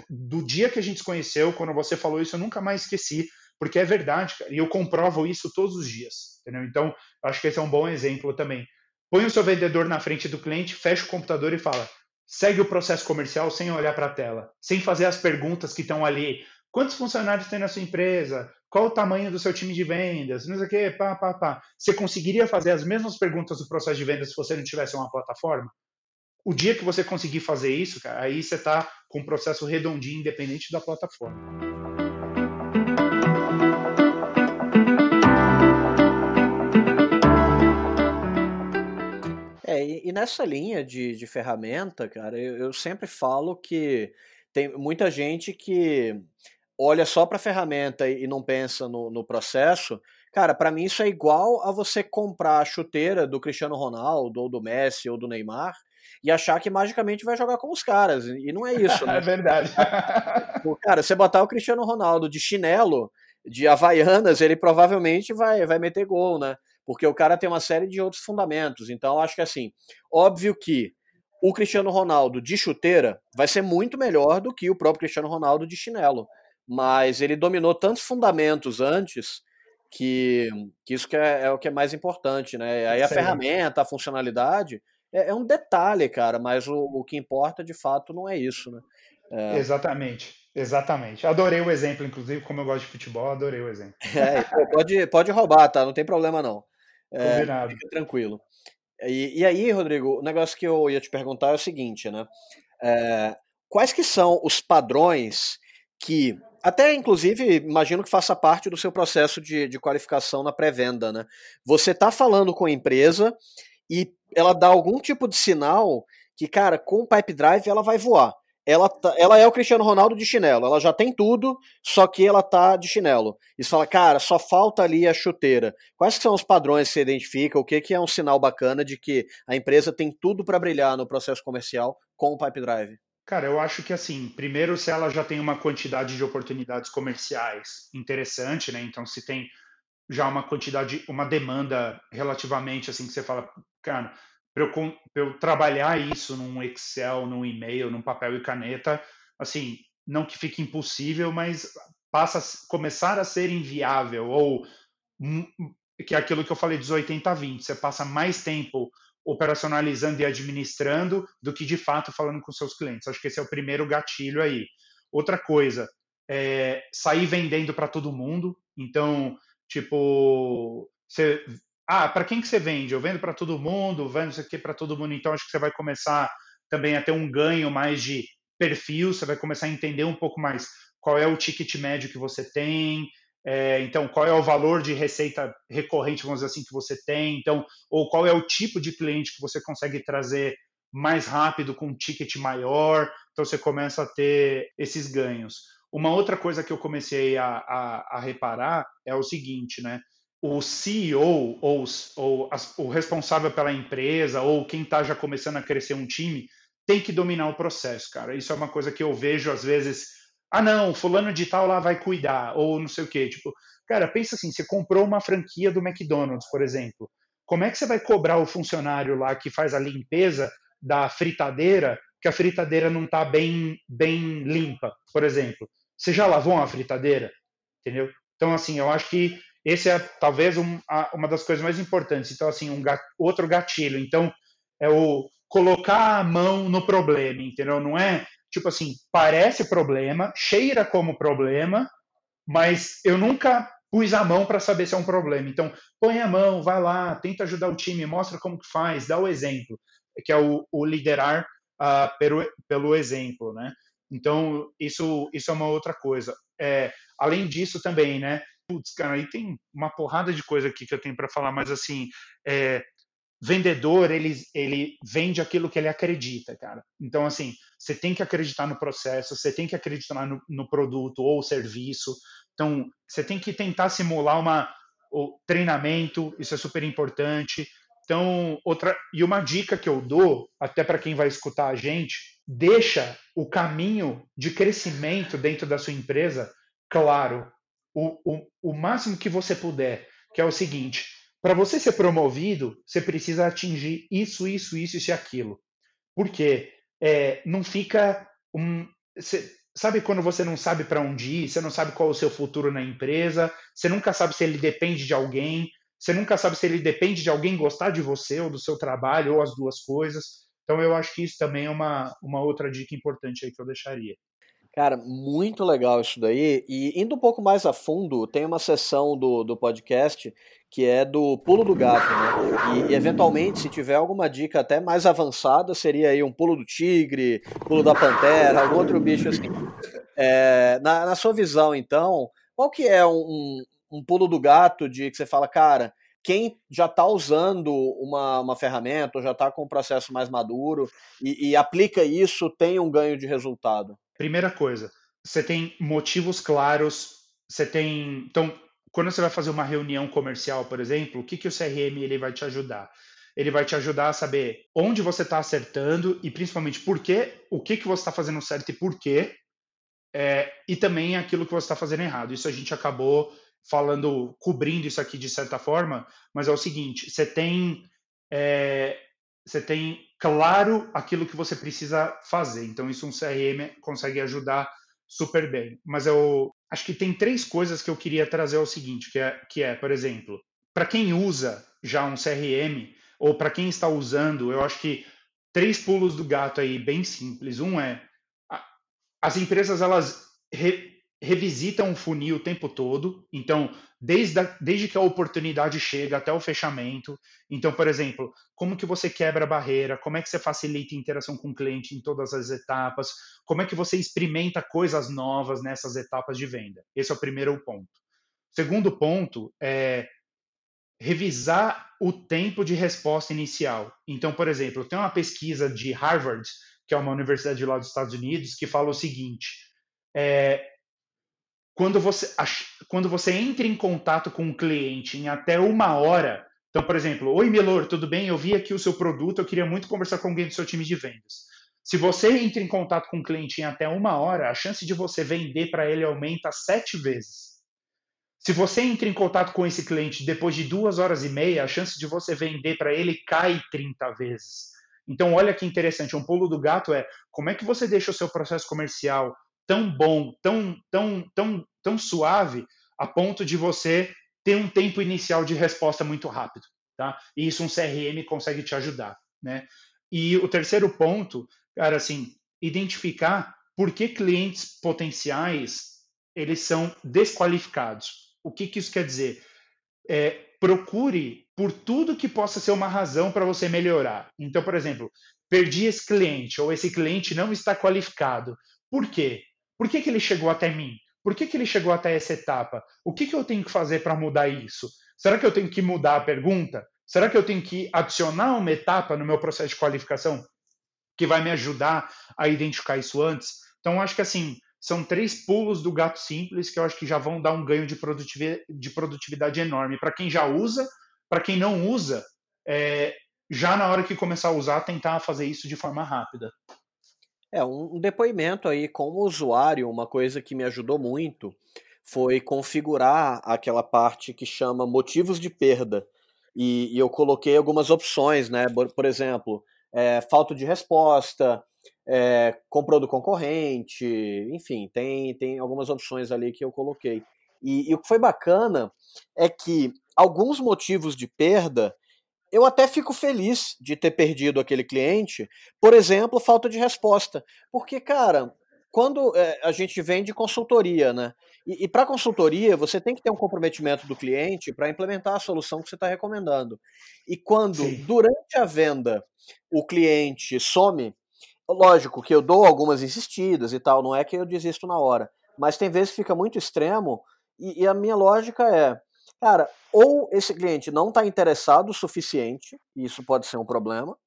do dia que a gente se conheceu, quando você falou isso, eu nunca mais esqueci porque é verdade, cara, e eu comprovo isso todos os dias, entendeu? Então, acho que esse é um bom exemplo também. Põe o seu vendedor na frente do cliente, fecha o computador e fala: segue o processo comercial sem olhar para a tela, sem fazer as perguntas que estão ali. Quantos funcionários tem na sua empresa? Qual o tamanho do seu time de vendas? Não sei o quê, pá, pá, pá. Você conseguiria fazer as mesmas perguntas do processo de vendas se você não tivesse uma plataforma? O dia que você conseguir fazer isso, cara, aí você está com um processo redondinho, independente da plataforma. E, e nessa linha de, de ferramenta, cara, eu, eu sempre falo que tem muita gente que olha só para a ferramenta e não pensa no, no processo, cara, para mim isso é igual a você comprar a chuteira do Cristiano Ronaldo, ou do Messi, ou do Neymar, e achar que magicamente vai jogar com os caras. E não é isso, né? é verdade. cara, você botar o Cristiano Ronaldo de chinelo, de Havaianas, ele provavelmente vai, vai meter gol, né? Porque o cara tem uma série de outros fundamentos. Então, acho que assim, óbvio que o Cristiano Ronaldo de chuteira vai ser muito melhor do que o próprio Cristiano Ronaldo de chinelo. Mas ele dominou tantos fundamentos antes que, que isso que é, é, o que é mais importante, né? Aí a Sim. ferramenta, a funcionalidade é, é, um detalhe, cara, mas o, o que importa de fato não é isso, né? É... Exatamente. Exatamente. Adorei o exemplo, inclusive, como eu gosto de futebol, adorei o exemplo. É, pode, pode roubar, tá? Não tem problema não. É, fica tranquilo. E, e, aí, Rodrigo, o negócio que eu ia te perguntar é o seguinte, né? É, quais que são os padrões que, até inclusive, imagino que faça parte do seu processo de, de qualificação na pré-venda, né? Você está falando com a empresa e ela dá algum tipo de sinal que, cara, com o Pipe Drive ela vai voar ela, tá, ela é o Cristiano Ronaldo de chinelo. Ela já tem tudo, só que ela tá de chinelo. E você fala, cara, só falta ali a chuteira. Quais são os padrões que você identifica? O que, que é um sinal bacana de que a empresa tem tudo para brilhar no processo comercial com o Pipe Drive? Cara, eu acho que assim, primeiro se ela já tem uma quantidade de oportunidades comerciais interessante, né? Então se tem já uma quantidade, uma demanda relativamente assim que você fala, cara, para eu, eu, trabalhar isso num Excel, num e-mail, num papel e caneta, assim, não que fique impossível, mas passa a começar a ser inviável, ou que é aquilo que eu falei dos 80 a 20, você passa mais tempo operacionalizando e administrando do que de fato falando com seus clientes. Acho que esse é o primeiro gatilho aí. Outra coisa, é sair vendendo para todo mundo. Então, tipo, você ah, para quem que você vende? Eu vendo para todo mundo, vendo isso aqui para todo mundo. Então acho que você vai começar também a ter um ganho mais de perfil, você vai começar a entender um pouco mais qual é o ticket médio que você tem, é, então qual é o valor de receita recorrente, vamos dizer assim, que você tem, então, ou qual é o tipo de cliente que você consegue trazer mais rápido com um ticket maior, então você começa a ter esses ganhos. Uma outra coisa que eu comecei a, a, a reparar é o seguinte, né? O CEO ou, ou as, o responsável pela empresa ou quem está já começando a crescer um time tem que dominar o processo, cara. Isso é uma coisa que eu vejo às vezes. Ah, não, fulano de tal lá vai cuidar, ou não sei o quê. Tipo, cara, pensa assim, você comprou uma franquia do McDonald's, por exemplo. como é que você vai cobrar o funcionário lá que faz a limpeza da fritadeira, que a fritadeira não está bem, bem limpa, por exemplo? Você já lavou uma fritadeira? Entendeu? Então, assim, eu acho que esse é talvez um, uma das coisas mais importantes. Então, assim, um outro gatilho. Então, é o colocar a mão no problema, entendeu? Não é tipo assim, parece problema, cheira como problema, mas eu nunca pus a mão para saber se é um problema. Então, põe a mão, vai lá, tenta ajudar o time, mostra como que faz, dá o exemplo, que é o, o liderar uh, pelo, pelo exemplo, né? Então, isso, isso é uma outra coisa. É, além disso também, né? Putz, cara, aí tem uma porrada de coisa aqui que eu tenho para falar, mas assim, é, vendedor, ele, ele vende aquilo que ele acredita, cara. Então, assim, você tem que acreditar no processo, você tem que acreditar no, no produto ou serviço. Então, você tem que tentar simular uma, o treinamento, isso é super importante. Então, outra e uma dica que eu dou, até para quem vai escutar a gente, deixa o caminho de crescimento dentro da sua empresa claro, o, o, o máximo que você puder, que é o seguinte: para você ser promovido, você precisa atingir isso, isso, isso, e aquilo. Porque é, não fica um. Cê, sabe quando você não sabe para onde ir, você não sabe qual é o seu futuro na empresa, você nunca sabe se ele depende de alguém, você nunca sabe se ele depende de alguém gostar de você ou do seu trabalho, ou as duas coisas. Então eu acho que isso também é uma, uma outra dica importante aí que eu deixaria. Cara, muito legal isso daí. E indo um pouco mais a fundo, tem uma sessão do, do podcast que é do pulo do gato, né? E, eventualmente, se tiver alguma dica até mais avançada, seria aí um pulo do tigre, pulo da pantera, algum outro bicho assim. É, na, na, sua visão, então, qual que é um, um, pulo do gato de que você fala, cara, quem já está usando uma, uma ferramenta, ou já está com um processo mais maduro e, e aplica isso, tem um ganho de resultado? Primeira coisa, você tem motivos claros, você tem. Então, quando você vai fazer uma reunião comercial, por exemplo, o que, que o CRM ele vai te ajudar? Ele vai te ajudar a saber onde você está acertando e principalmente por quê, o que, que você está fazendo certo e por quê, é, e também aquilo que você está fazendo errado. Isso a gente acabou falando, cobrindo isso aqui de certa forma, mas é o seguinte: você tem, é, você tem claro aquilo que você precisa fazer. Então, isso um CRM consegue ajudar super bem. Mas eu acho que tem três coisas que eu queria trazer ao seguinte, que é, que é por exemplo, para quem usa já um CRM, ou para quem está usando, eu acho que três pulos do gato aí bem simples. Um é as empresas elas revisitam o funil o tempo todo. Então, desde, a, desde que a oportunidade chega até o fechamento. Então, por exemplo, como que você quebra a barreira? Como é que você facilita a interação com o cliente em todas as etapas? Como é que você experimenta coisas novas nessas etapas de venda? Esse é o primeiro ponto. Segundo ponto é revisar o tempo de resposta inicial. Então, por exemplo, tem uma pesquisa de Harvard, que é uma universidade lá dos Estados Unidos, que fala o seguinte: é, quando você, quando você entra em contato com o cliente em até uma hora, então, por exemplo, oi Milor, tudo bem? Eu vi aqui o seu produto, eu queria muito conversar com alguém do seu time de vendas. Se você entra em contato com o cliente em até uma hora, a chance de você vender para ele aumenta sete vezes. Se você entra em contato com esse cliente depois de duas horas e meia, a chance de você vender para ele cai 30 vezes. Então, olha que interessante, um pulo do gato é como é que você deixa o seu processo comercial tão bom, tão, tão, tão, tão suave, a ponto de você ter um tempo inicial de resposta muito rápido. Tá? E isso um CRM consegue te ajudar. Né? E o terceiro ponto, cara, assim, identificar por que clientes potenciais eles são desqualificados. O que, que isso quer dizer? É, procure por tudo que possa ser uma razão para você melhorar. Então, por exemplo, perdi esse cliente ou esse cliente não está qualificado. Por quê? Por que, que ele chegou até mim? Por que, que ele chegou até essa etapa? O que, que eu tenho que fazer para mudar isso? Será que eu tenho que mudar a pergunta? Será que eu tenho que adicionar uma etapa no meu processo de qualificação que vai me ajudar a identificar isso antes? Então, acho que assim, são três pulos do gato simples que eu acho que já vão dar um ganho de produtividade, de produtividade enorme. Para quem já usa, para quem não usa, é, já na hora que começar a usar, tentar fazer isso de forma rápida. É, um depoimento aí como usuário, uma coisa que me ajudou muito foi configurar aquela parte que chama motivos de perda. e, e eu coloquei algumas opções, né? Por, exemplo, é, falta de resposta, é, comprou do concorrente, enfim, tem, tem algumas opções ali que eu coloquei. E, e o que foi bacana é que alguns motivos de perda eu até fico feliz de ter perdido aquele cliente, por exemplo, falta de resposta. Porque, cara, quando é, a gente vende consultoria, né? E, e para consultoria, você tem que ter um comprometimento do cliente para implementar a solução que você está recomendando. E quando, Sim. durante a venda, o cliente some, lógico que eu dou algumas insistidas e tal, não é que eu desisto na hora. Mas tem vezes que fica muito extremo, e, e a minha lógica é, cara, ou esse cliente não está interessado o suficiente, e isso pode ser um problema,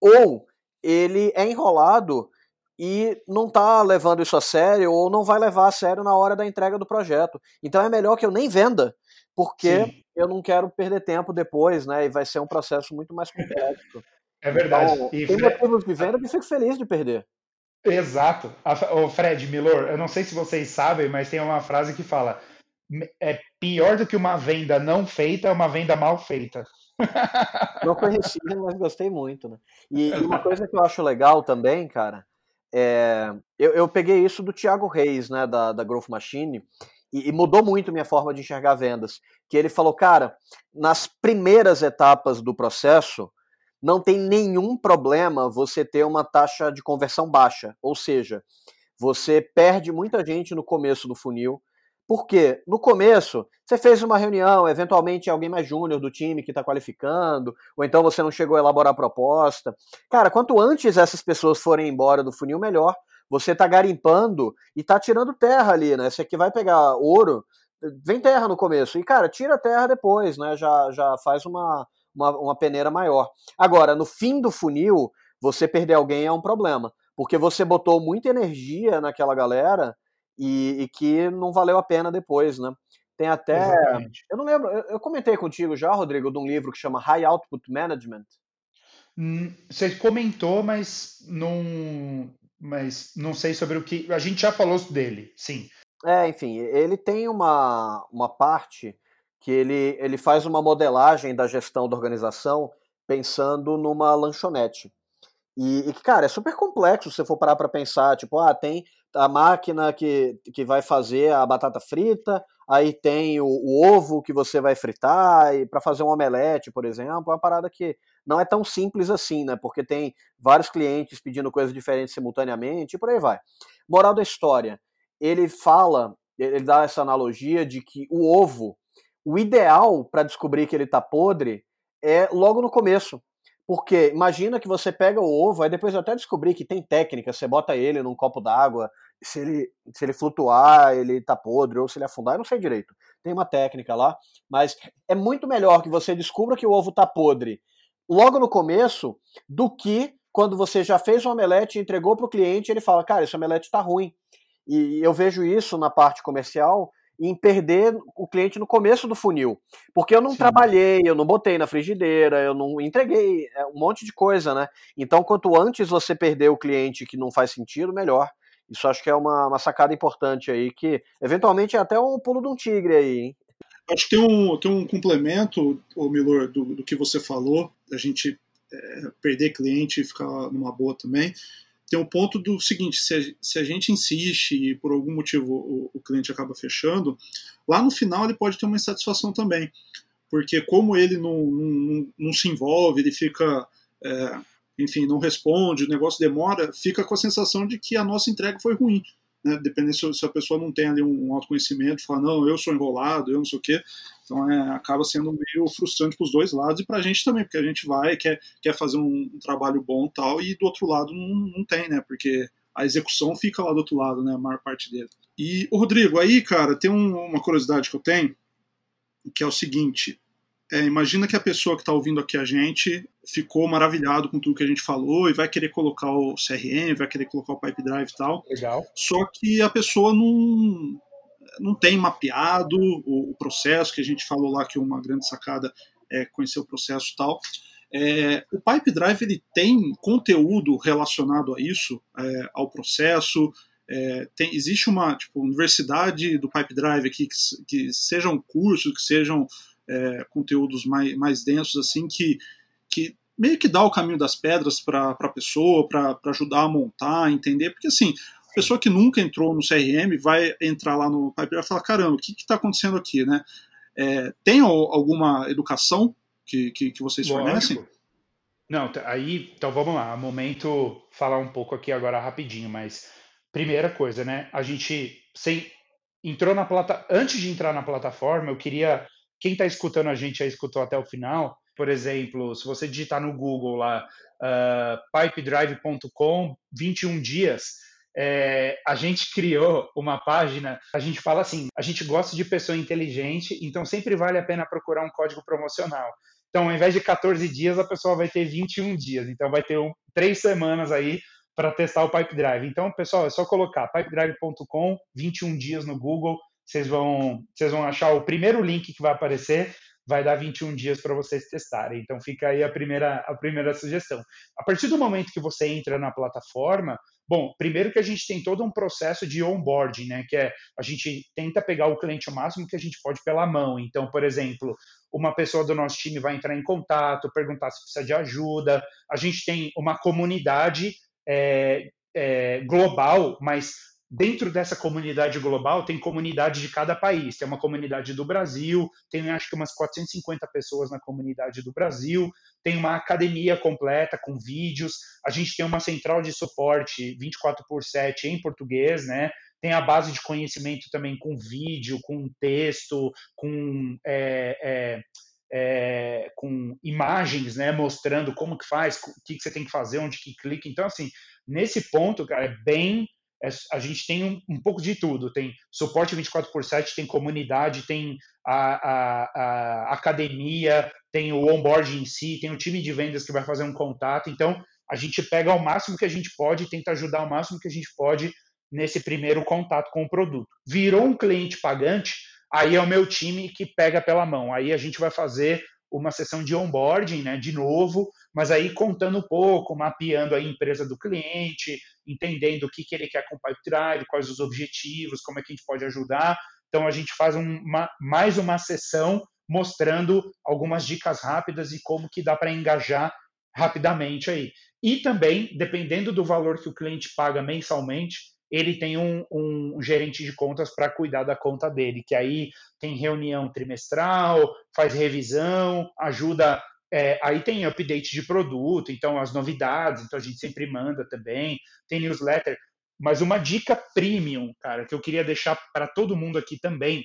ou ele é enrolado e não está levando isso a sério ou não vai levar a sério na hora da entrega do projeto. Então é melhor que eu nem venda, porque Sim. eu não quero perder tempo depois, né? E vai ser um processo muito mais complexo. É verdade. Então, e tem Fred... motivos de venda que fico feliz de perder. Exato. O Fred Milor, eu não sei se vocês sabem, mas tem uma frase que fala: é pior do que uma venda não feita é uma venda mal feita. Não conhecia, mas gostei muito, né? E, e uma coisa que eu acho legal também, cara, é, eu, eu, peguei isso do Thiago Reis, né, da, da Growth Machine, e, e, mudou muito minha forma de enxergar vendas. Que ele falou, cara, nas primeiras etapas do processo, não tem nenhum problema você ter uma taxa de conversão baixa. Ou seja, você perde muita gente no começo do funil, porque no começo você fez uma reunião, eventualmente alguém mais júnior do time que está qualificando, ou então você não chegou a elaborar a proposta. Cara, quanto antes essas pessoas forem embora do funil, melhor. Você está garimpando e está tirando terra ali, né? Você que vai pegar ouro, vem terra no começo. E, cara, tira terra depois, né? Já, já faz uma, uma, uma peneira maior. Agora, no fim do funil, você perder alguém é um problema. Porque você botou muita energia naquela galera e, e, que não valeu a pena depois, né? Tem até. Exatamente. Eu não lembro, eu, eu, comentei contigo já, Rodrigo, de um livro que chama High Output Management. Hum, você comentou, mas não, mas não sei sobre o que. A gente já falou dele, sim. É, enfim, ele tem uma, uma parte que ele, ele faz uma modelagem da gestão da organização pensando numa lanchonete. E, e cara, é super complexo se você for parar para pensar, tipo, ah, tem a máquina que, que vai fazer a batata frita, aí tem o, o ovo que você vai fritar, e para fazer um omelete, por exemplo, é uma parada que não é tão simples assim, né? Porque tem vários clientes pedindo coisas diferentes simultaneamente e por aí vai. Moral da história, ele fala, ele dá essa analogia de que o ovo, o ideal para descobrir que ele está podre é logo no começo. Porque imagina que você pega o ovo, aí depois eu até descobri que tem técnica, você bota ele num copo d'água, se ele, se ele flutuar, ele tá podre, ou se ele afundar, eu não sei direito. Tem uma técnica lá, mas é muito melhor que você descubra que o ovo tá podre logo no começo do que quando você já fez um omelete, entregou para o cliente e ele fala, cara, esse omelete tá ruim. E eu vejo isso na parte comercial em perder o cliente no começo do funil. Porque eu não Sim. trabalhei, eu não botei na frigideira, eu não entreguei é um monte de coisa, né? Então, quanto antes você perder o cliente que não faz sentido, melhor. Isso acho que é uma, uma sacada importante aí, que eventualmente é até um pulo de um tigre aí, hein? Acho que tem um, tem um complemento, ô Milor, do, do que você falou, a gente é, perder cliente e ficar numa boa também tem um ponto do seguinte: se a, se a gente insiste e por algum motivo o, o, cliente acaba fechando, lá no final ele pode ter uma insatisfação também. Porque, como ele não, não, não se envolve, ele fica. É, enfim, não responde, o negócio demora, fica com a sensação de que a nossa entrega foi ruim né, dependendo se, se, a pessoa não tem ali um, um autoconhecimento, fala, não, eu sou enrolado, eu não sei o quê, então é, acaba sendo meio frustrante para os dois lados e para a gente também, porque a gente vai, quer, quer fazer um, um trabalho bom tal, e do outro lado não, não tem, né, porque a execução fica lá do outro lado, né, a maior parte dele. E, o Rodrigo, aí, cara, tem um, uma curiosidade que eu tenho, que é o seguinte, é, imagina que a pessoa que está ouvindo aqui a gente ficou maravilhado com tudo que a gente falou e vai querer colocar o CRM, vai querer colocar o Pipe Drive e tal. Legal. Só que a pessoa não, não tem mapeado o, o processo, que a gente falou lá que uma grande sacada é conhecer o processo e tal. É, o Pipe Drive ele tem conteúdo relacionado a isso, é, ao processo. É, tem, existe uma tipo, universidade do Pipe Drive aqui que, que sejam cursos, que sejam é, conteúdos mais, mais densos, assim, que, que meio que dá o caminho das pedras para a pessoa, para ajudar a montar, entender, porque assim, pessoa que nunca entrou no CRM vai entrar lá no Pipe e falar, caramba, o que está acontecendo aqui, né? É, tem alguma educação que, que, que vocês Lógico. fornecem? Não, aí, então vamos lá, momento falar um pouco aqui agora rapidinho, mas primeira coisa, né? A gente sem, entrou na plata, antes de entrar na plataforma, eu queria quem está escutando a gente aí escutou até o final. Por exemplo, se você digitar no Google lá uh, pipedrive.com 21 dias, é, a gente criou uma página. A gente fala assim: a gente gosta de pessoa inteligente, então sempre vale a pena procurar um código promocional. Então, ao invés de 14 dias, a pessoa vai ter 21 dias. Então, vai ter um, três semanas aí para testar o Pipe Drive. Então, pessoal, é só colocar pipedrive.com, 21 dias no Google, vocês vão, vocês vão achar o primeiro link que vai aparecer, vai dar 21 dias para vocês testarem. Então fica aí a primeira, a primeira sugestão. A partir do momento que você entra na plataforma, bom, primeiro que a gente tem todo um processo de onboarding, né, que é a gente tenta pegar o cliente o máximo que a gente pode pela mão. Então, por exemplo, uma pessoa do nosso time vai entrar em contato, perguntar se precisa de ajuda. A gente tem uma comunidade é, é, global, mas dentro dessa comunidade global tem comunidade de cada país. Tem uma comunidade do Brasil, tem acho que umas 450 pessoas na comunidade do Brasil, tem uma academia completa com vídeos, a gente tem uma central de suporte 24 por 7 em português, né? Tem a base de conhecimento também com vídeo, com texto, com é, é, é, com imagens, né, mostrando como que faz, o que, que você tem que fazer, onde que clica. Então, assim, nesse ponto, cara, é bem a gente tem um, um, pouco de tudo. Tem suporte 24 por 7, tem comunidade, tem a, a, a, academia, tem o onboard em si, tem o time de vendas que vai fazer um contato. Então, a gente pega ao máximo que a gente pode e tenta ajudar ao máximo que a gente pode nesse primeiro contato com o produto. Virou um cliente pagante, aí é o meu time que pega pela mão. Aí a gente vai fazer uma sessão de onboarding, né, de novo, mas aí contando um pouco, mapeando a empresa do cliente, entendendo o que, que ele quer com o Pipedrive, quais os objetivos, como é que a gente pode ajudar. Então a gente faz uma, mais uma sessão mostrando algumas dicas rápidas e como que dá para engajar rapidamente aí. E também, dependendo do valor que o cliente paga mensalmente, ele tem um, um gerente de contas para cuidar da conta dele, que aí tem reunião trimestral, faz revisão, ajuda. É, aí tem update de produto, então as novidades, então a gente sempre manda também, tem newsletter. Mas uma dica premium, cara, que eu queria deixar para todo mundo aqui também,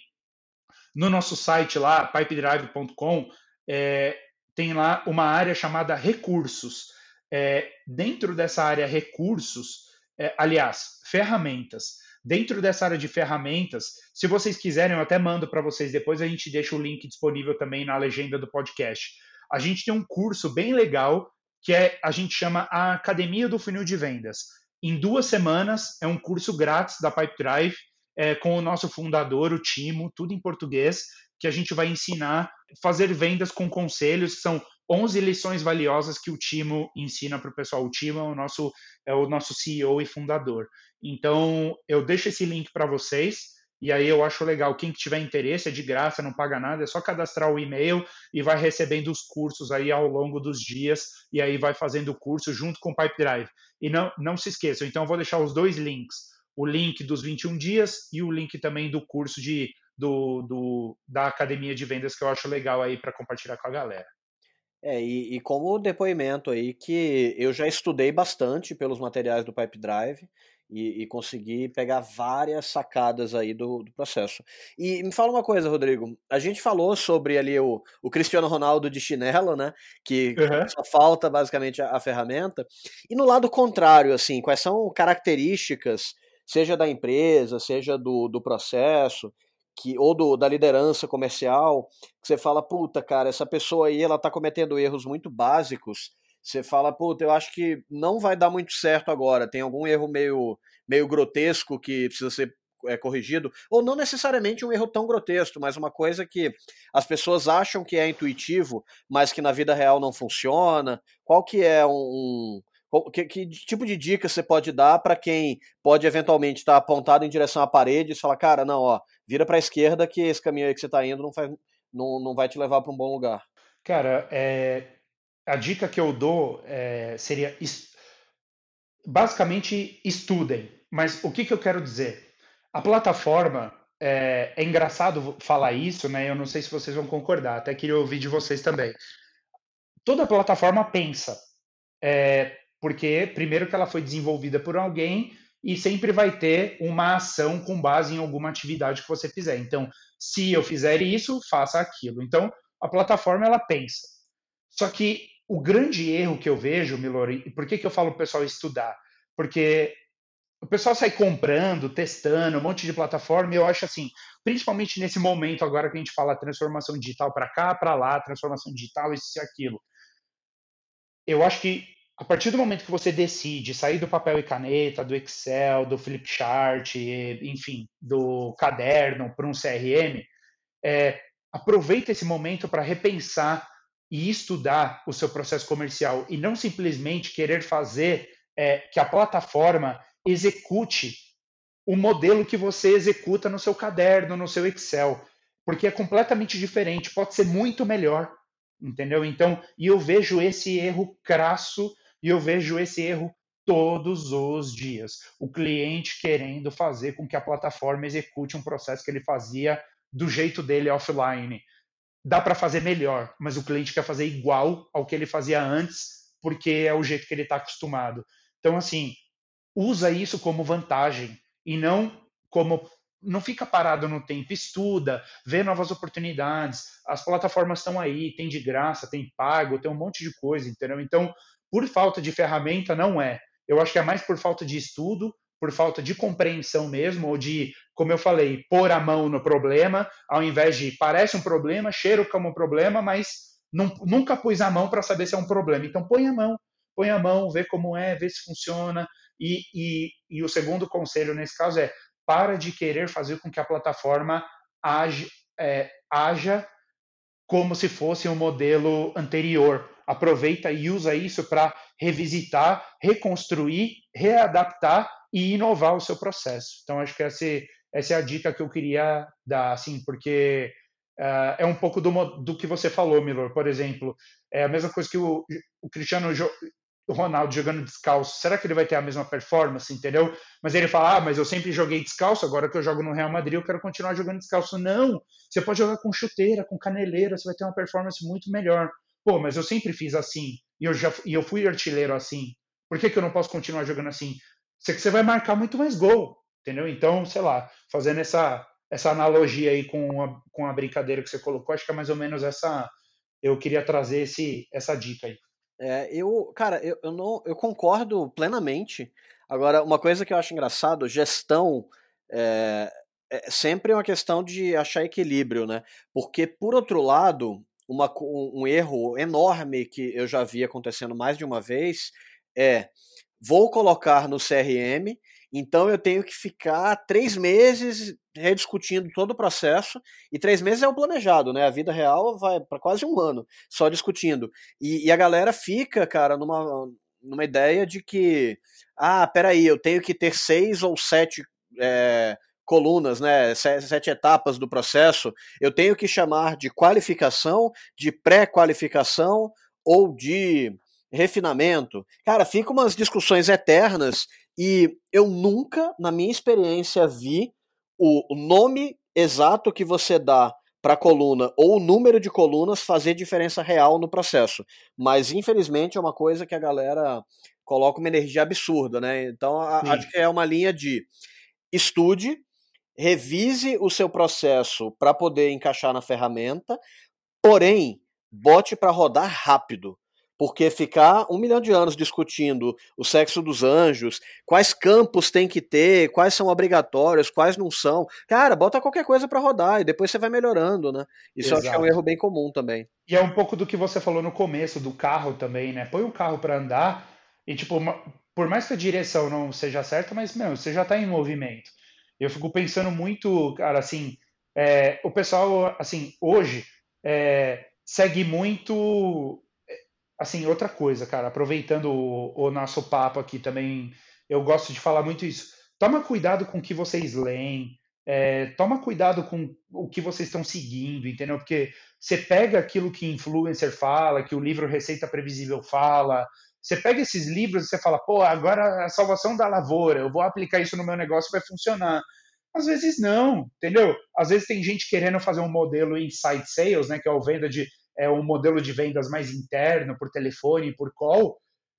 no nosso site lá, pipedrive.com, é, tem lá uma área chamada recursos. É, dentro dessa área recursos, é, aliás, ferramentas. Dentro dessa área de ferramentas, se vocês quiserem, eu até mando para vocês depois, a gente deixa o link disponível também na legenda do podcast. A gente tem um curso bem legal que é a gente chama a Academia do Funil de Vendas. Em duas semanas é um curso grátis da Pipedrive é, com o nosso fundador, o Timo, tudo em português, que a gente vai ensinar fazer vendas com conselhos, são 11 lições valiosas que o Timo ensina para o pessoal. O Timo é o nosso é o nosso CEO e fundador. Então, eu deixo esse link para vocês. E aí eu acho legal, quem tiver interesse, é de graça, não paga nada, é só cadastrar o e-mail e vai recebendo os cursos aí ao longo dos dias, e aí vai fazendo o curso junto com o Pipe Drive. E não, não se esqueçam, então eu vou deixar os dois links, o link dos 21 dias e o link também do curso de, do, do da Academia de Vendas, que eu acho legal aí para compartilhar com a galera. É, e, e, como depoimento aí que eu já estudei bastante pelos materiais do Pipe Drive e, e consegui pegar várias sacadas aí do, do, processo. E me fala uma coisa, Rodrigo. A gente falou sobre ali o, o Cristiano Ronaldo de chinelo, né? Que uhum. só falta basicamente a, a ferramenta. E no lado contrário, assim, quais são características, seja da empresa, seja do, do processo, que ou do, da liderança comercial, que você fala, puta, cara, essa pessoa aí, ela tá cometendo erros muito básicos. Você fala, puta, eu acho que não vai dar muito certo agora. Tem algum erro meio, meio grotesco que precisa ser é, corrigido, ou não necessariamente um erro tão grotesco, mas uma coisa que as pessoas acham que é intuitivo, mas que na vida real não funciona. Qual que é um, que, que, tipo de dica você pode dar para quem pode eventualmente estar apontado em direção à parede e falar, cara, não, ó, vira para a esquerda que esse caminho aí que você está indo não faz, não, não vai te levar para um bom lugar. Cara, é, a dica que eu dou é, seria basicamente estudem. Mas o que, que eu quero dizer? A plataforma é, é, engraçado falar isso, né? Eu não sei se vocês vão concordar, até queria ouvir de vocês também. Toda plataforma pensa, é, porque primeiro que ela foi desenvolvida por alguém e sempre vai ter uma ação com base em alguma atividade que você fizer. Então, se eu fizer isso, faça aquilo. Então, a plataforma ela pensa. Só que o grande erro que eu vejo, Milori, por que, que eu falo para o pessoal estudar? Porque o pessoal sai comprando, testando um monte de plataforma, e eu acho assim, principalmente nesse momento agora que a gente fala transformação digital para cá, para lá, transformação digital, isso e aquilo. Eu acho que a partir do momento que você decide sair do papel e caneta, do Excel, do Flipchart, enfim, do caderno para um CRM, é, aproveita esse momento para repensar e estudar o seu processo comercial e não simplesmente querer fazer é, que a plataforma execute o modelo que você executa no seu caderno, no seu Excel, porque é completamente diferente, pode ser muito melhor, entendeu? Então, e eu vejo esse erro crasso e eu vejo esse erro todos os dias. O cliente querendo fazer com que a plataforma execute um processo que ele fazia do jeito dele offline dá para fazer melhor, mas o cliente quer fazer igual ao que ele fazia antes, porque é o jeito que ele está acostumado. Então, assim, usa isso como vantagem e não como. Não fica parado no tempo, estuda, vê novas oportunidades. As plataformas estão aí, tem de graça, tem pago, tem um monte de coisa, entendeu? Então, por falta de ferramenta, não é. Eu acho que é mais por falta de estudo, por falta de compreensão mesmo, ou de, como eu falei, pôr a mão no problema, ao invés de parece um problema, cheiro como um problema, mas não, nunca pus a mão para saber se é um problema. Então põe a mão, põe a mão, vê como é, vê se funciona. E, e, e o segundo conselho nesse caso é para de querer fazer com que a plataforma age, é, haja como se fosse um modelo anterior. Aproveita e usa isso para revisitar, reconstruir, readaptar e inovar o seu processo. Então, acho que essa, essa é a dica que eu queria dar, assim, porque uh, é um pouco do, do que você falou, Milor. Por exemplo, é a mesma coisa que o, o Cristiano Ronaldo jogando descalço. Será que ele vai ter a mesma performance, entendeu? Mas ele fala, ah, mas eu sempre joguei descalço, agora que eu jogo no Real Madrid, eu quero continuar jogando descalço. Não! Você pode jogar com chuteira, com caneleira, você vai ter uma performance muito melhor. Pô, mas eu sempre fiz assim, e eu, já, e eu fui artilheiro assim. Por que, que eu não posso continuar jogando assim? Você, você vai marcar muito mais gol, entendeu? Então, sei lá, fazendo essa, essa analogia aí com a, com a brincadeira que você colocou, acho que é mais ou menos essa. Eu queria trazer esse, essa dica aí. É, eu, cara, eu, eu, não, eu concordo plenamente. Agora, uma coisa que eu acho engraçado, gestão é, é sempre uma questão de achar equilíbrio, né? Porque, por outro lado, uma, um erro enorme que eu já vi acontecendo mais de uma vez é vou colocar no CRM, então eu tenho que ficar três meses rediscutindo todo o processo, e três meses é o planejado, né? A vida real vai para quase um ano só discutindo. E, e, a galera fica, cara, numa, numa ideia de que, ah, peraí, eu tenho que ter seis ou sete. É, colunas, né, sete, etapas do processo, eu tenho que chamar de qualificação, de pré-qualificação ou de refinamento. Cara, fica umas discussões eternas e eu nunca, na minha experiência, vi o nome exato que você dá para a coluna ou o número de colunas fazer diferença real no processo. Mas, infelizmente, é uma coisa que a galera coloca uma energia absurda, né? Então, a, acho que é uma linha de estude, revise o seu processo para poder encaixar na ferramenta, porém, bote para rodar rápido. Porque ficar um milhão de anos discutindo o sexo dos anjos, quais campos tem que ter, quais são obrigatórios, quais não são. Cara, bota qualquer coisa para rodar e depois você vai melhorando, né? Isso acho que é um erro bem comum também. E é um pouco do que você falou no começo, do carro também, né? Põe o carro para andar e, tipo, por mais que a direção não seja certa, mas, meu, você já tá em movimento. Eu fico pensando muito, cara, assim, é, o pessoal, assim, hoje é, segue muito assim, outra coisa, cara, aproveitando o, o, nosso papo aqui também, eu gosto de falar muito isso. Toma cuidado com o que vocês leem, é, toma cuidado com o que vocês estão seguindo, entendeu? Porque você pega aquilo que influencer fala, que o livro Receita Previsível fala, você pega esses livros e você fala, pô, agora a salvação da lavoura, eu vou aplicar isso no meu negócio vai funcionar. Às vezes não, entendeu? Às vezes tem gente querendo fazer um modelo inside sales, né, que é o venda de é um modelo de vendas mais interno por telefone, por call.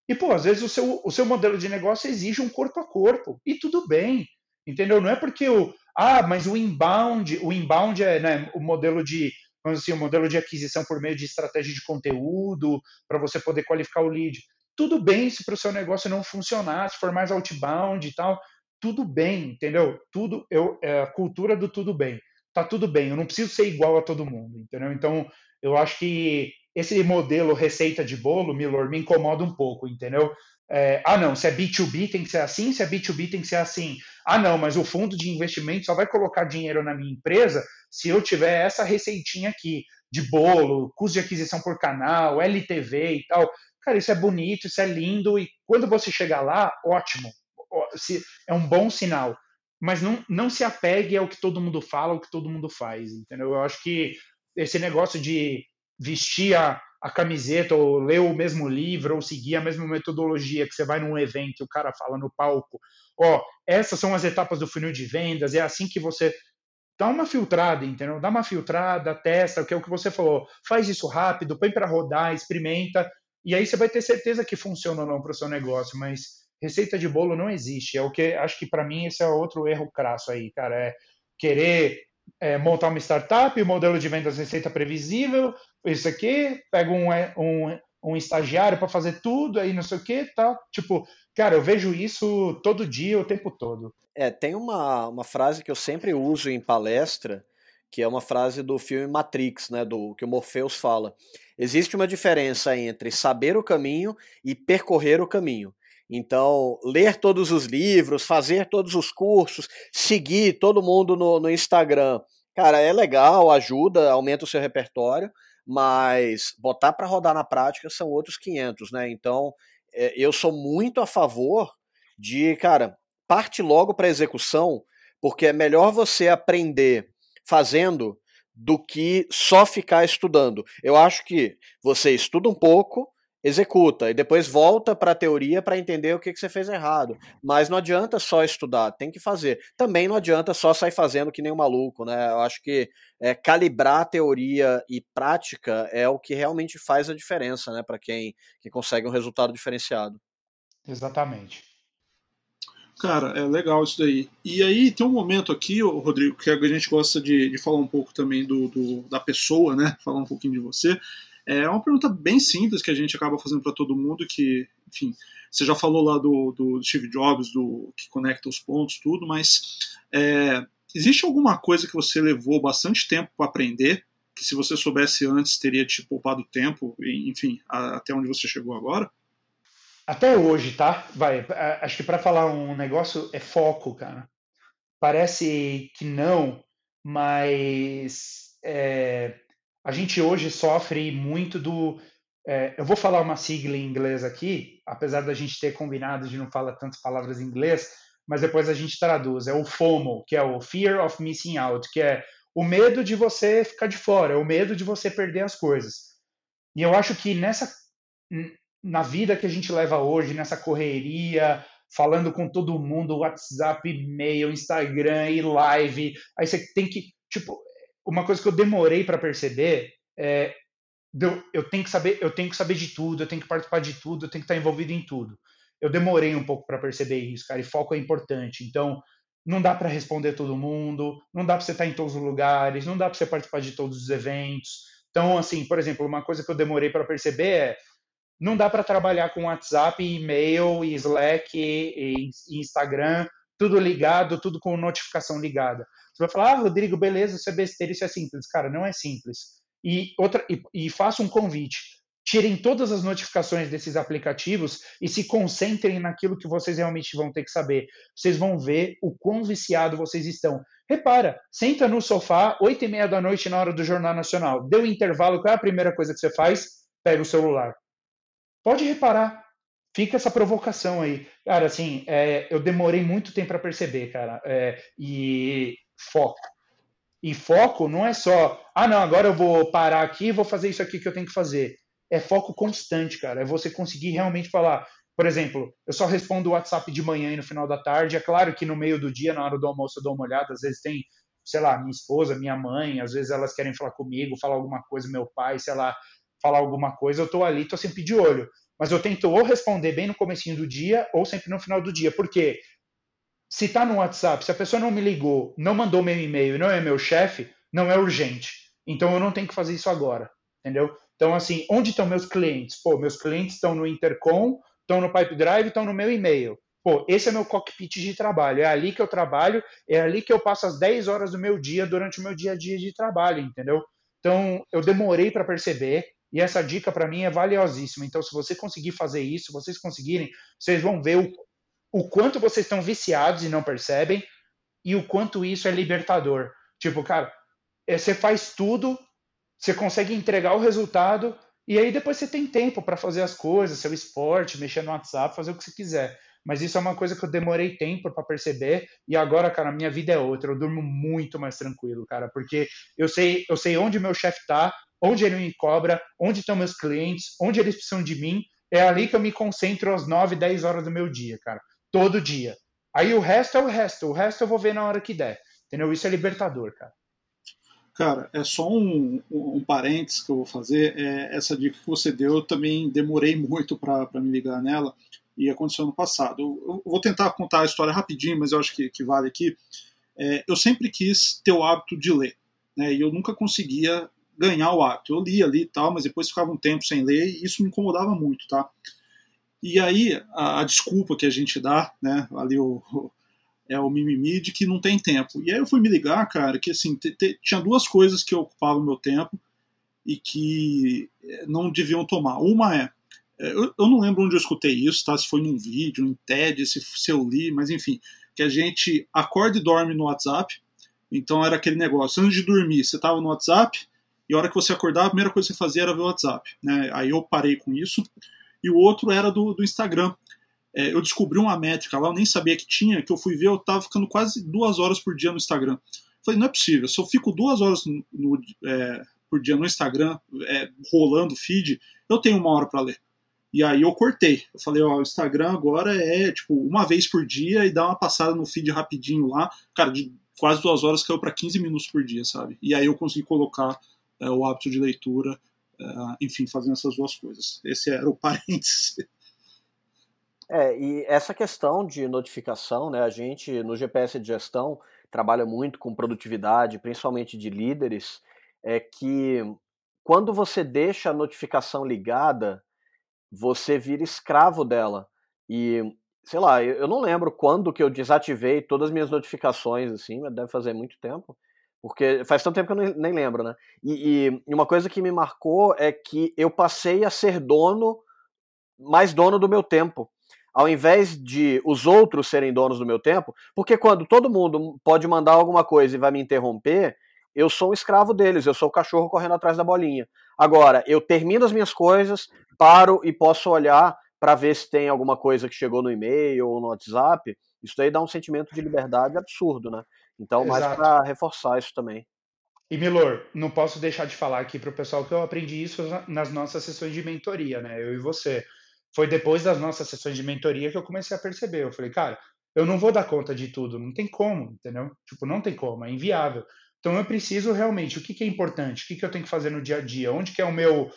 E pô, às vezes o seu, o seu modelo de negócio exige um corpo a corpo e tudo bem, entendeu? Não é porque o ah, mas o inbound, o inbound é né, o modelo de vamos assim, o modelo de aquisição por meio de estratégia de conteúdo para você poder qualificar o lead. Tudo bem se para o seu negócio não funcionar, se for mais outbound e tal, tudo bem, entendeu? Tudo, eu, é a cultura do tudo bem. Tá tudo bem, eu não preciso ser igual a todo mundo, entendeu? Então, eu acho que esse modelo receita de bolo, Milor, me incomoda um pouco, entendeu? É, ah, não, se é B2B tem que ser assim, se é B2B tem que ser assim. Ah, não, mas o fundo de investimento só vai colocar dinheiro na minha empresa se eu tiver essa receitinha aqui de bolo, custo de aquisição por canal, LTV e tal. Cara, isso é bonito, isso é lindo, e quando você chegar lá, ótimo. É um bom sinal. Mas não, não se apegue ao que todo mundo fala, ao que todo mundo faz, entendeu? Eu acho que esse negócio de vestir a, a camiseta, ou ler o mesmo livro, ou seguir a mesma metodologia que você vai num evento e o cara fala no palco, ó, essas são as etapas do funil de vendas, é assim que você dá uma filtrada, entendeu? Dá uma filtrada, testa, que é o que você falou, faz isso rápido, põe para rodar, experimenta, e aí você vai ter certeza que funciona ou não para o seu negócio, mas receita de bolo não existe. É o que acho que para mim esse é outro erro crasso aí, cara, é querer é, montar uma startup, modelo de vendas receita previsível, isso aqui, pega um, é, um, um estagiário para fazer tudo, aí não sei o que, tá? Tipo, cara, eu vejo isso todo dia, o tempo todo. É, tem uma, uma frase que eu sempre uso em palestra, que é uma frase do filme Matrix, né, do que o Morpheus fala. Existe uma diferença entre saber o caminho e percorrer o caminho. Então, ler todos os livros, fazer todos os cursos, seguir todo mundo no, no Instagram, cara, é legal, ajuda, aumenta o seu repertório, mas botar para rodar na prática são outros 500, né? Então, é, eu sou muito a favor de, cara, parte logo para execução, porque é melhor você aprender fazendo do que só ficar estudando. Eu acho que você estuda um pouco, executa e depois volta para a teoria para entender o que, que você fez errado. Mas não adianta só estudar, tem que fazer. Também não adianta só sair fazendo que nem um maluco, né? Eu acho que é, calibrar teoria e prática é o que realmente faz a diferença, né? Para quem, quem consegue um resultado diferenciado. Exatamente. Cara, é legal isso daí. E aí tem um momento aqui, Rodrigo, que a gente gosta de, de falar um pouco também do, do, da pessoa, né? Falar um pouquinho de você. É uma pergunta bem simples que a gente acaba fazendo para todo mundo, que, enfim, você já falou lá do, do Steve Jobs, do que conecta os pontos, tudo, mas é, existe alguma coisa que você levou bastante tempo para aprender, que se você soubesse antes teria te poupado tempo, enfim, a, até onde você chegou agora? Até hoje, tá? Vai, acho que para falar um negócio é foco, cara. Parece que não, mas é, a gente hoje sofre muito do. É, eu vou falar uma sigla em inglês aqui, apesar da gente ter combinado de não falar tantas palavras em inglês, mas depois a gente traduz. É o FOMO, que é o Fear of Missing Out, que é o medo de você ficar de fora, é o medo de você perder as coisas. E eu acho que nessa na vida que a gente leva hoje, nessa correria, falando com todo mundo, WhatsApp, e-mail, Instagram e live, aí você tem que, tipo, uma coisa que eu demorei para perceber é eu tenho que saber, eu tenho que saber de tudo, eu tenho que participar de tudo, eu tenho que estar envolvido em tudo. Eu demorei um pouco para perceber isso, cara, e foco é importante. Então, não dá para responder todo mundo, não dá para você estar em todos os lugares, não dá para você participar de todos os eventos. Então, assim, por exemplo, uma coisa que eu demorei para perceber é não dá para trabalhar com WhatsApp, e-mail, e Slack, e, e Instagram, tudo ligado, tudo com notificação ligada. Você vai falar, ah, Rodrigo, beleza, isso é besteira, isso é simples. Cara, não é simples. E, outra, e, e faça um convite. Tirem todas as notificações desses aplicativos e se concentrem naquilo que vocês realmente vão ter que saber. Vocês vão ver o quão viciado vocês estão. Repara, senta no sofá, oito e meia da noite na hora do Jornal Nacional. Deu intervalo, qual é a primeira coisa que você faz? Pega o celular. Pode reparar. Fica essa provocação aí. Cara, assim, é, eu demorei muito tempo para perceber, cara. É, e foco. E foco não é só, ah, não, agora eu vou parar aqui e vou fazer isso aqui que eu tenho que fazer. É foco constante, cara. É você conseguir realmente falar. Por exemplo, eu só respondo o WhatsApp de manhã e no final da tarde. É claro que no meio do dia, na hora do almoço, eu dou uma olhada. Às vezes tem, sei lá, minha esposa, minha mãe, às vezes elas querem falar comigo, falar alguma coisa, meu pai, sei lá, falar alguma coisa. Eu tô ali, tô sempre de olho. Mas eu tento ou responder bem no comecinho do dia ou sempre no final do dia. Por quê? se está no WhatsApp, se a pessoa não me ligou, não mandou meu e-mail, não é meu chefe, não é urgente. Então eu não tenho que fazer isso agora, entendeu? Então assim, onde estão meus clientes? Pô, meus clientes estão no Intercom, estão no Pipe Drive, estão no meu e-mail. Pô, esse é meu cockpit de trabalho, é ali que eu trabalho, é ali que eu passo as 10 horas do meu dia durante o meu dia a dia de trabalho, entendeu? Então, eu demorei para perceber, e essa dica para mim é valiosíssima. Então, se você conseguir fazer isso, vocês conseguirem, vocês vão ver o o quanto vocês estão viciados e não percebem e o quanto isso é libertador. Tipo, cara, é, você faz tudo, você consegue entregar o resultado e aí depois você tem tempo para fazer as coisas, seu esporte, mexer no WhatsApp, fazer o que você quiser. Mas isso é uma coisa que eu demorei tempo para perceber e agora, cara, minha vida é outra. Eu durmo muito mais tranquilo, cara, porque eu sei, eu sei onde meu chefe está, onde ele me cobra, onde estão meus clientes, onde eles precisam de mim. É ali que eu me concentro às 9, 10 horas do meu dia, cara todo dia. Aí o resto é o resto, o resto eu vou ver na hora que der. Entendeu? Isso é libertador, cara. Cara, é só um, um, parênteses que eu vou fazer. É, essa dica que você deu, eu também demorei muito para me ligar nela e aconteceu no passado. Eu, eu, vou tentar contar a história rapidinho, mas eu acho que, que vale aqui. É, eu sempre quis ter o hábito de ler, né, e eu nunca conseguia ganhar o hábito. Eu lia ali e tal, mas depois ficava um tempo sem ler e isso me incomodava muito, tá? E aí a, a, desculpa que a gente dá, né, ali o, o, é o mimimi de que não tem tempo. E aí eu fui me ligar, cara, que assim, tinha duas coisas que ocupavam o meu tempo e que eh, não deviam tomar. Uma é, eh, eu, eu, não lembro onde eu escutei isso, tá? Se foi num vídeo, em TED, se, se eu li, mas enfim, que a gente acorda e dorme no WhatsApp. Então era aquele negócio, antes de dormir, você estava no WhatsApp, e a hora que você acordava, a primeira coisa que você fazia era ver o WhatsApp. Né? Aí eu parei com isso e o outro era do, do Instagram. É, eu descobri uma métrica lá, eu nem sabia que tinha, que eu fui ver, eu tava ficando quase duas horas por dia no Instagram. Falei, não é possível, se eu fico duas horas no, no, é, por dia no Instagram, é, rolando feed, eu tenho uma hora para ler. E aí eu cortei. Eu falei, ó, o Instagram agora é tipo uma vez por dia e dá uma passada no feed rapidinho lá. Cara, de quase duas horas caiu para 15 minutos por dia, sabe? E aí eu consegui colocar o hábito de leitura uh, enfim, fazendo essas duas coisas. Esse era o parênteses. É, e essa questão de notificação, né, a gente no GPS de gestão trabalha muito com produtividade, principalmente de líderes, é que quando você deixa a notificação ligada, você vira escravo dela. E, sei lá, eu não lembro quando que eu desativei todas as minhas notificações, assim, deve fazer muito tempo. Porque faz tanto tempo que eu nem, lembro, né? E, e, uma coisa que me marcou é que eu passei a ser dono, mais dono do meu tempo. Ao invés de os outros serem donos do meu tempo, porque quando todo mundo pode mandar alguma coisa e vai me interromper, eu sou um escravo deles, eu sou o cachorro correndo atrás da bolinha. Agora, eu termino as minhas coisas, paro e posso olhar para ver se tem alguma coisa que chegou no e-mail ou no WhatsApp. Isso daí dá um sentimento de liberdade absurdo, né? Então, Exato. mais para reforçar isso também. E Milor, não posso deixar de falar aqui para o pessoal que eu aprendi isso nas nossas sessões de mentoria, né? Eu e você. Foi depois das nossas sessões de mentoria que eu comecei a perceber. Eu falei, cara, eu não vou dar conta de tudo, não tem como, entendeu? Tipo, não tem como, é inviável. Então eu preciso realmente, o que, que é importante, o que, que eu tenho que fazer no dia a dia, onde que é o meu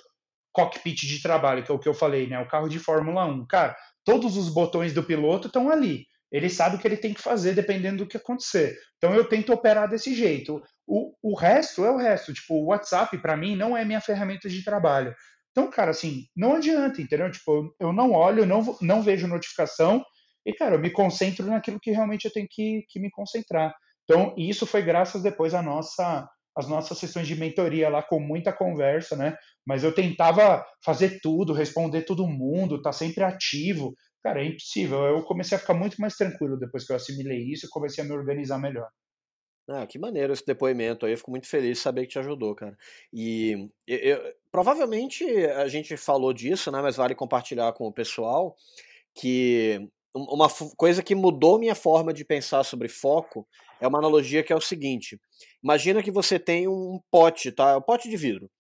cockpit de trabalho, que é o que eu falei, né? O carro de Fórmula 1. Cara, todos os botões do piloto estão ali. Ele sabe o que ele tem que fazer dependendo do que acontecer. Então eu tento operar desse jeito. O, o resto é o resto. Tipo, o WhatsApp, para mim, não é minha ferramenta de trabalho. Então, cara, assim, não adianta, entendeu? Tipo, eu não olho, não, não vejo notificação e, cara, eu me concentro naquilo que realmente eu tenho que, que me concentrar. Então, isso foi graças depois à nossa as nossas sessões de mentoria lá com muita conversa, né? Mas eu tentava fazer tudo, responder todo mundo, tá sempre ativo. Cara, é impossível. Eu comecei a ficar muito mais tranquilo depois que eu assimilei isso e comecei a me organizar melhor. Ah, que maneiro esse depoimento aí, eu fico muito feliz de saber que te ajudou, cara. E eu, eu, provavelmente a gente falou disso, né, mas vale compartilhar com o pessoal que uma coisa que mudou minha forma de pensar sobre foco é uma analogia que é o seguinte: imagina que você tem um pote, tá? Um pote de vidro.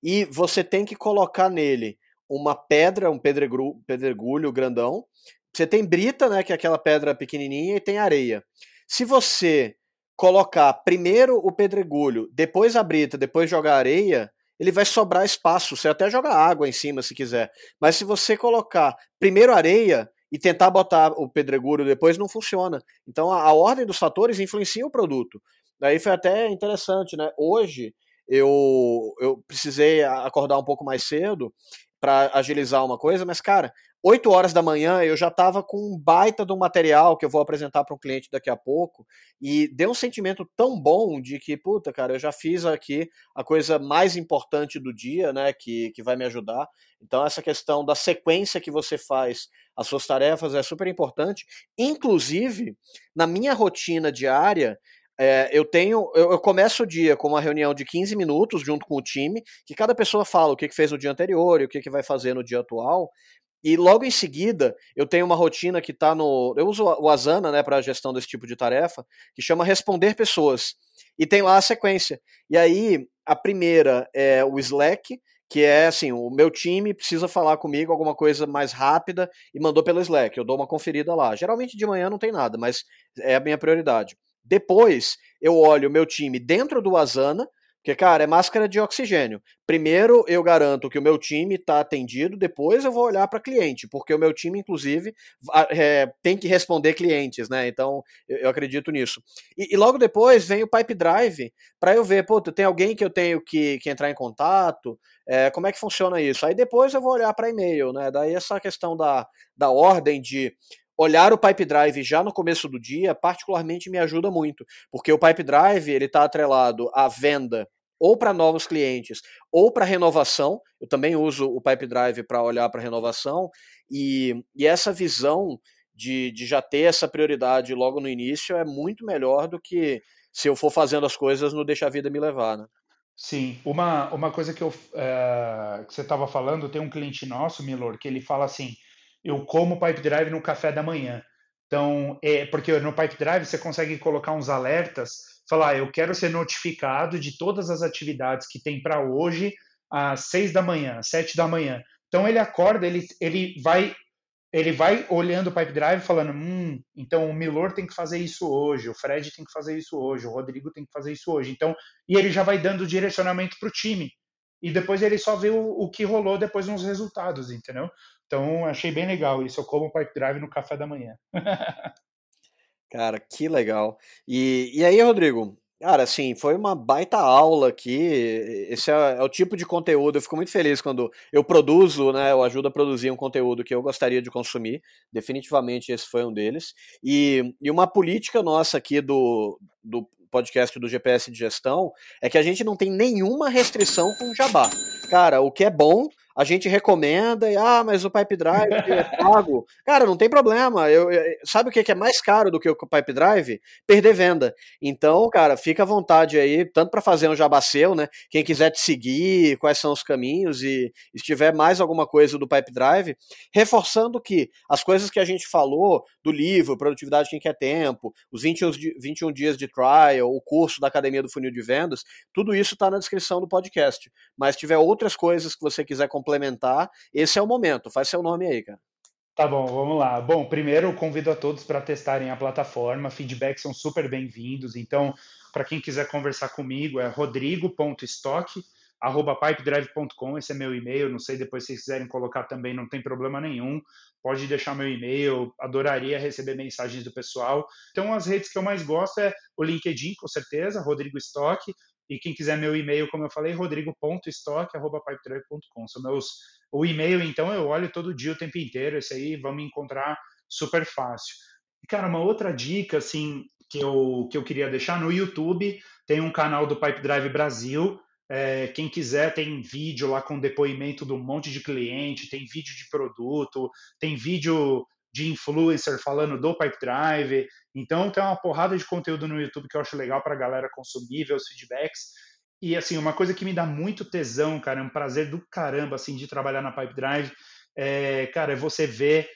E você tem que colocar nele uma pedra, um pedregulho, grandão. Você tem brita, né, que é aquela pedra pequenininha, e tem areia. Se você colocar primeiro o pedregulho, depois a brita, depois jogar areia, ele vai sobrar espaço. Você até joga água em cima se quiser. Mas se você colocar primeiro areia e tentar botar o pedregulho depois, não funciona. Então a, a ordem dos fatores influencia o produto. Daí foi até interessante, né? Hoje eu, eu precisei acordar um pouco mais cedo para agilizar uma coisa, mas cara, 8 horas da manhã eu já estava com um baita de um material que eu vou apresentar para um cliente daqui a pouco e deu um sentimento tão bom de que, puta, cara, eu já fiz aqui a coisa mais importante do dia, né, que, que vai me ajudar. Então essa questão da sequência que você faz as suas tarefas é super importante. Inclusive, na minha rotina diária, é, eu tenho. Eu, eu, começo o dia com uma reunião de 15 minutos junto com o time, que cada pessoa fala o que, que fez no dia anterior e o que, que vai fazer no dia atual. E logo em seguida, eu tenho uma rotina que está no. Eu uso o Asana né, para a gestão desse tipo de tarefa, que chama Responder Pessoas. E tem lá a sequência. E aí, a primeira é o Slack, que é assim: o meu time precisa falar comigo alguma coisa mais rápida e mandou pelo Slack. Eu dou uma conferida lá. Geralmente de manhã não tem nada, mas é a minha prioridade. Depois, eu olho o meu time dentro do Asana, porque, cara, é máscara de oxigênio. Primeiro eu garanto que o meu time está atendido, depois eu vou olhar para cliente, porque o meu time, inclusive, é, tem que responder clientes, né? Então eu, acredito nisso. E, e, logo depois vem o Pipe Drive para eu ver, pô, tem alguém que eu tenho que, que entrar em contato, é, como é que funciona isso? Aí depois eu vou olhar para e-mail, né? Daí essa questão da, da ordem de olhar o Pipe Drive já no começo do dia, particularmente me ajuda muito, porque o Pipe Drive ele está atrelado à venda ou para novos clientes ou para renovação. Eu também uso o Pipe Drive para olhar para renovação e, e essa visão de, de já ter essa prioridade logo no início é muito melhor do que se eu for fazendo as coisas no deixa a vida me levar, né? Sim, uma, uma coisa que, eu, é, que você estava falando, tem um cliente nosso, Milor, que ele fala assim, eu como Pipe Drive no café da manhã. Então, é, porque no Pipe Drive você consegue colocar uns alertas, falar, ah, eu quero ser notificado de todas as atividades que tem para hoje às seis da manhã, às sete da manhã. Então ele acorda, ele, ele vai ele vai olhando o Pipe Drive falando, hum, então o Milor tem que fazer isso hoje, o Fred tem que fazer isso hoje, o Rodrigo tem que fazer isso hoje. Então, e ele já vai dando direcionamento para o time. E depois ele só vê o, o que rolou depois nos resultados, entendeu? Então, achei bem legal isso. Eu como Pipe Drive no café da manhã. Cara, que legal. E, e aí, Rodrigo? Cara, assim, foi uma baita aula aqui. Esse é, é, o tipo de conteúdo. Eu fico muito feliz quando eu produzo, né? Eu ajudo a produzir um conteúdo que eu gostaria de consumir. Definitivamente esse foi um deles. E, e uma política nossa aqui do, do podcast do GPS de gestão é que a gente não tem nenhuma restrição com jabá. Cara, o que é bom a gente recomenda e, ah, mas o Pipe Drive é pago. Cara, não tem problema. Eu, eu, sabe o que é mais caro do que o Pipe Drive? Perder venda. Então, cara, fica à vontade aí, tanto para fazer um jabaceu, né? Quem quiser te seguir, quais são os caminhos e se tiver mais alguma coisa do Pipe Drive, reforçando que as coisas que a gente falou do livro, Produtividade Quem Quer Tempo, os 21, 21 dias de trial, o curso da Academia do Funil de Vendas, tudo isso está na descrição do podcast. Mas se tiver outras coisas que você quiser complementar, complementar, esse é o momento. Faz seu nome aí, cara. Tá bom, vamos lá. Bom, primeiro convido a todos para testarem a plataforma. Feedbacks são super bem-vindos. Então, para quem quiser conversar comigo, é rodrigo.stock arroba pipedrive.com, esse é meu e-mail, não sei, depois se quiserem colocar também, não tem problema nenhum, pode deixar meu e-mail, adoraria receber mensagens do pessoal. Então, as redes que eu mais gosto é o LinkedIn, com certeza, Rodrigo Stock, e quem quiser meu e-mail, como eu falei, rodrigo.stock.pipedrive.com. São meus. O e-mail, então, eu olho todo dia, o tempo inteiro. Esse aí vão me encontrar super fácil. Cara, uma outra dica, assim, que eu, que eu queria deixar no YouTube, tem um canal do Pipe Drive Brasil. É, quem quiser, tem vídeo lá com depoimento de um monte de cliente, tem vídeo de produto, tem vídeo de influencer falando do Pipe Drive. Então tem uma porrada de conteúdo no YouTube que eu acho legal para a galera consumir, ver os feedbacks. E assim, uma coisa que me dá muito tesão, cara, é um prazer do caramba assim de trabalhar na Pipe Drive, é, cara, é você ver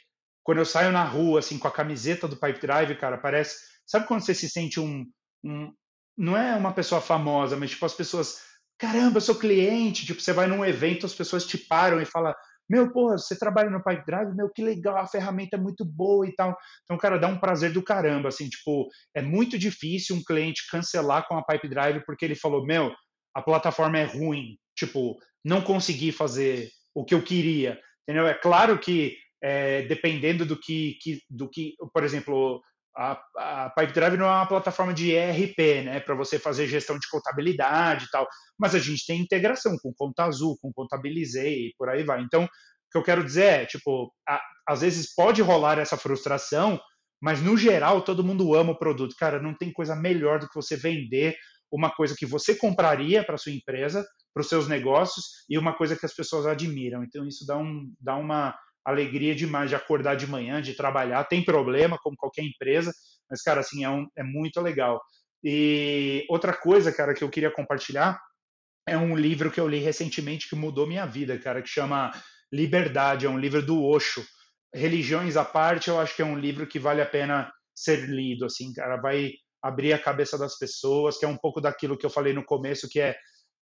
quando eu saio na rua, assim, com a camiseta do Pipe Drive, cara, parece. Sabe quando você se sente um. um não é uma pessoa famosa, mas tipo, as pessoas. Caramba, eu sou cliente. Tipo, você vai num evento, as pessoas te param e falam. Meu, porra, você trabalha no Pipe Drive? Meu, que legal, a ferramenta é muito boa e tal. Então, cara, dá um prazer do caramba, assim, tipo, é muito difícil um cliente cancelar com a Pipe Drive porque ele falou, meu, a plataforma é ruim, tipo, não consegui fazer o que eu queria, entendeu? É claro que é, dependendo do que, que, do que, por exemplo, a, a Pipedrive não é uma plataforma de ERP, né, para você fazer gestão de contabilidade e tal, mas a gente tem integração com Conta Azul, com Contabilizei e por aí vai. Então, o que eu quero dizer é, tipo, a, às vezes pode rolar essa frustração, mas no geral todo mundo ama o produto. Cara, não tem coisa melhor do que você vender uma coisa que você compraria para sua empresa, para os seus negócios e uma coisa que as pessoas admiram. Então isso dá, um, dá uma alegria demais de acordar de manhã, de trabalhar. Tem problema, como qualquer empresa, mas, cara, assim, é, um, é muito legal. E outra coisa, cara, que eu queria compartilhar é um livro que eu li recentemente que mudou minha vida, cara, que chama Liberdade, é um livro do Osho. Religiões à parte, eu acho que é um livro que vale a pena ser lido, assim, cara, vai abrir a cabeça das pessoas, que é um pouco daquilo que eu falei no começo, que é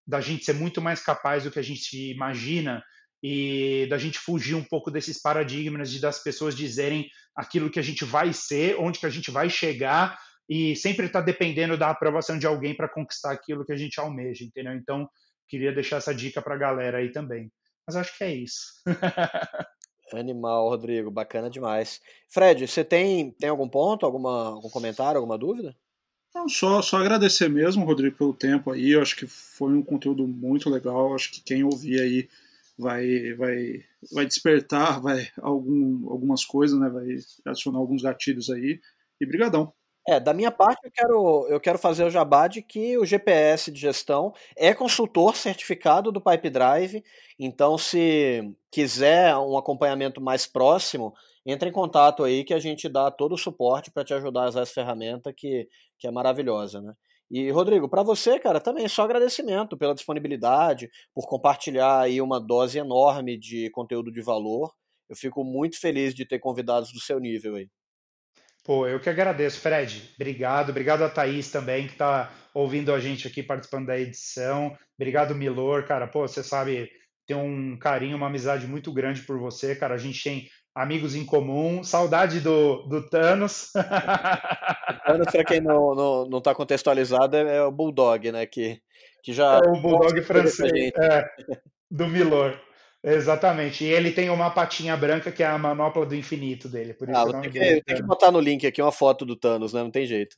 da gente ser muito mais capaz do que a gente imagina e da gente fugir um pouco desses paradigmas de das pessoas dizerem aquilo que a gente vai ser, onde que a gente vai chegar e sempre está dependendo da aprovação de alguém para conquistar aquilo que a gente almeja, entendeu? Então, queria deixar essa dica para a galera aí também. Mas acho que é isso. Animal, Rodrigo, bacana demais. Fred, você tem, tem algum ponto, alguma, algum comentário, alguma dúvida? Não, só, só agradecer mesmo, Rodrigo, pelo tempo aí. Eu acho que foi um conteúdo muito legal. Acho que quem ouvir aí vai, vai, vai despertar vai algum, algumas coisas, né? Vai adicionar alguns gatilhos aí. E brigadão. É, da minha parte, eu quero, eu quero fazer o jabá de que o GPS de gestão é consultor certificado do Pipe Drive. Então, se quiser um acompanhamento mais próximo, entre em contato aí que a gente dá todo o suporte para te ajudar a usar essa ferramenta que, que é maravilhosa, né? E, Rodrigo, para você, cara, também só agradecimento pela disponibilidade, por compartilhar aí uma dose enorme de conteúdo de valor. Eu fico muito feliz de ter convidados do seu nível aí. Pô, eu que agradeço, Fred. Obrigado. Obrigado a Thaís também, que está ouvindo a gente aqui, participando da edição. Obrigado, Milor. Cara, pô, você sabe, tem um carinho, uma amizade muito grande por você, cara. A gente tem amigos em comum. Saudade do, do Thanos. O Thanos, para quem não, não, não tá contextualizado, é, é o Bulldog, né? Que, que já. É o Bulldog francês, é, do Milor. Exatamente. E ele tem uma patinha branca que é a manopla do infinito dele. Por isso ah, tem que, tem que botar no link aqui uma foto do Thanos, né? Não tem jeito.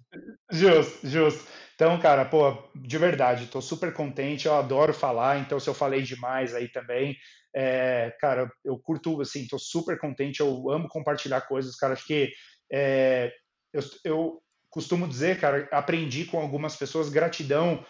Justo, justo. Então, cara, pô, de verdade, tô super contente, eu adoro falar, então se eu falei demais aí também, é, cara, eu curto, assim, tô super contente, eu amo compartilhar coisas, cara, acho que é, eu, eu, costumo dizer, cara, aprendi com algumas pessoas, gratidão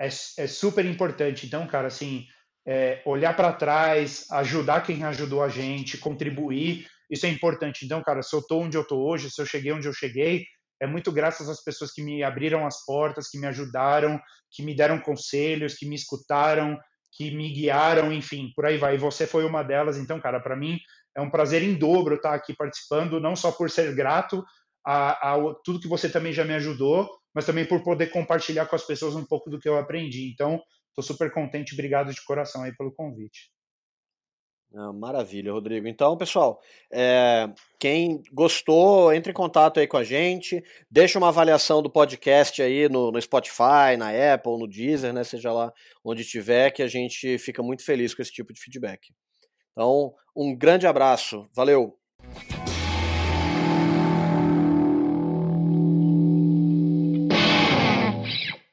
é, é super importante, então, cara, assim, é, olhar para trás, ajudar quem ajudou a gente, contribuir, isso é importante, então, cara, se eu tô onde eu tô hoje, se eu cheguei onde eu cheguei, é muito graças às pessoas que me abriram as portas, que me ajudaram, que me deram conselhos, que me escutaram, que me guiaram, enfim, por aí vai. E você foi uma delas, então, cara, para mim é um prazer em dobro estar aqui participando, não só por ser grato a, a, tudo que você também já me ajudou, mas também por poder compartilhar com as pessoas um pouco do que eu aprendi. Então, estou super contente, obrigado de coração aí pelo convite. Ah, maravilha, Rodrigo. Então, pessoal, é, quem gostou, entre em contato aí com a gente, deixa uma avaliação do podcast aí no, no, Spotify, na Apple, no Deezer, né? Seja lá onde estiver, que a gente fica muito feliz com esse tipo de feedback. Então, um grande abraço. Valeu!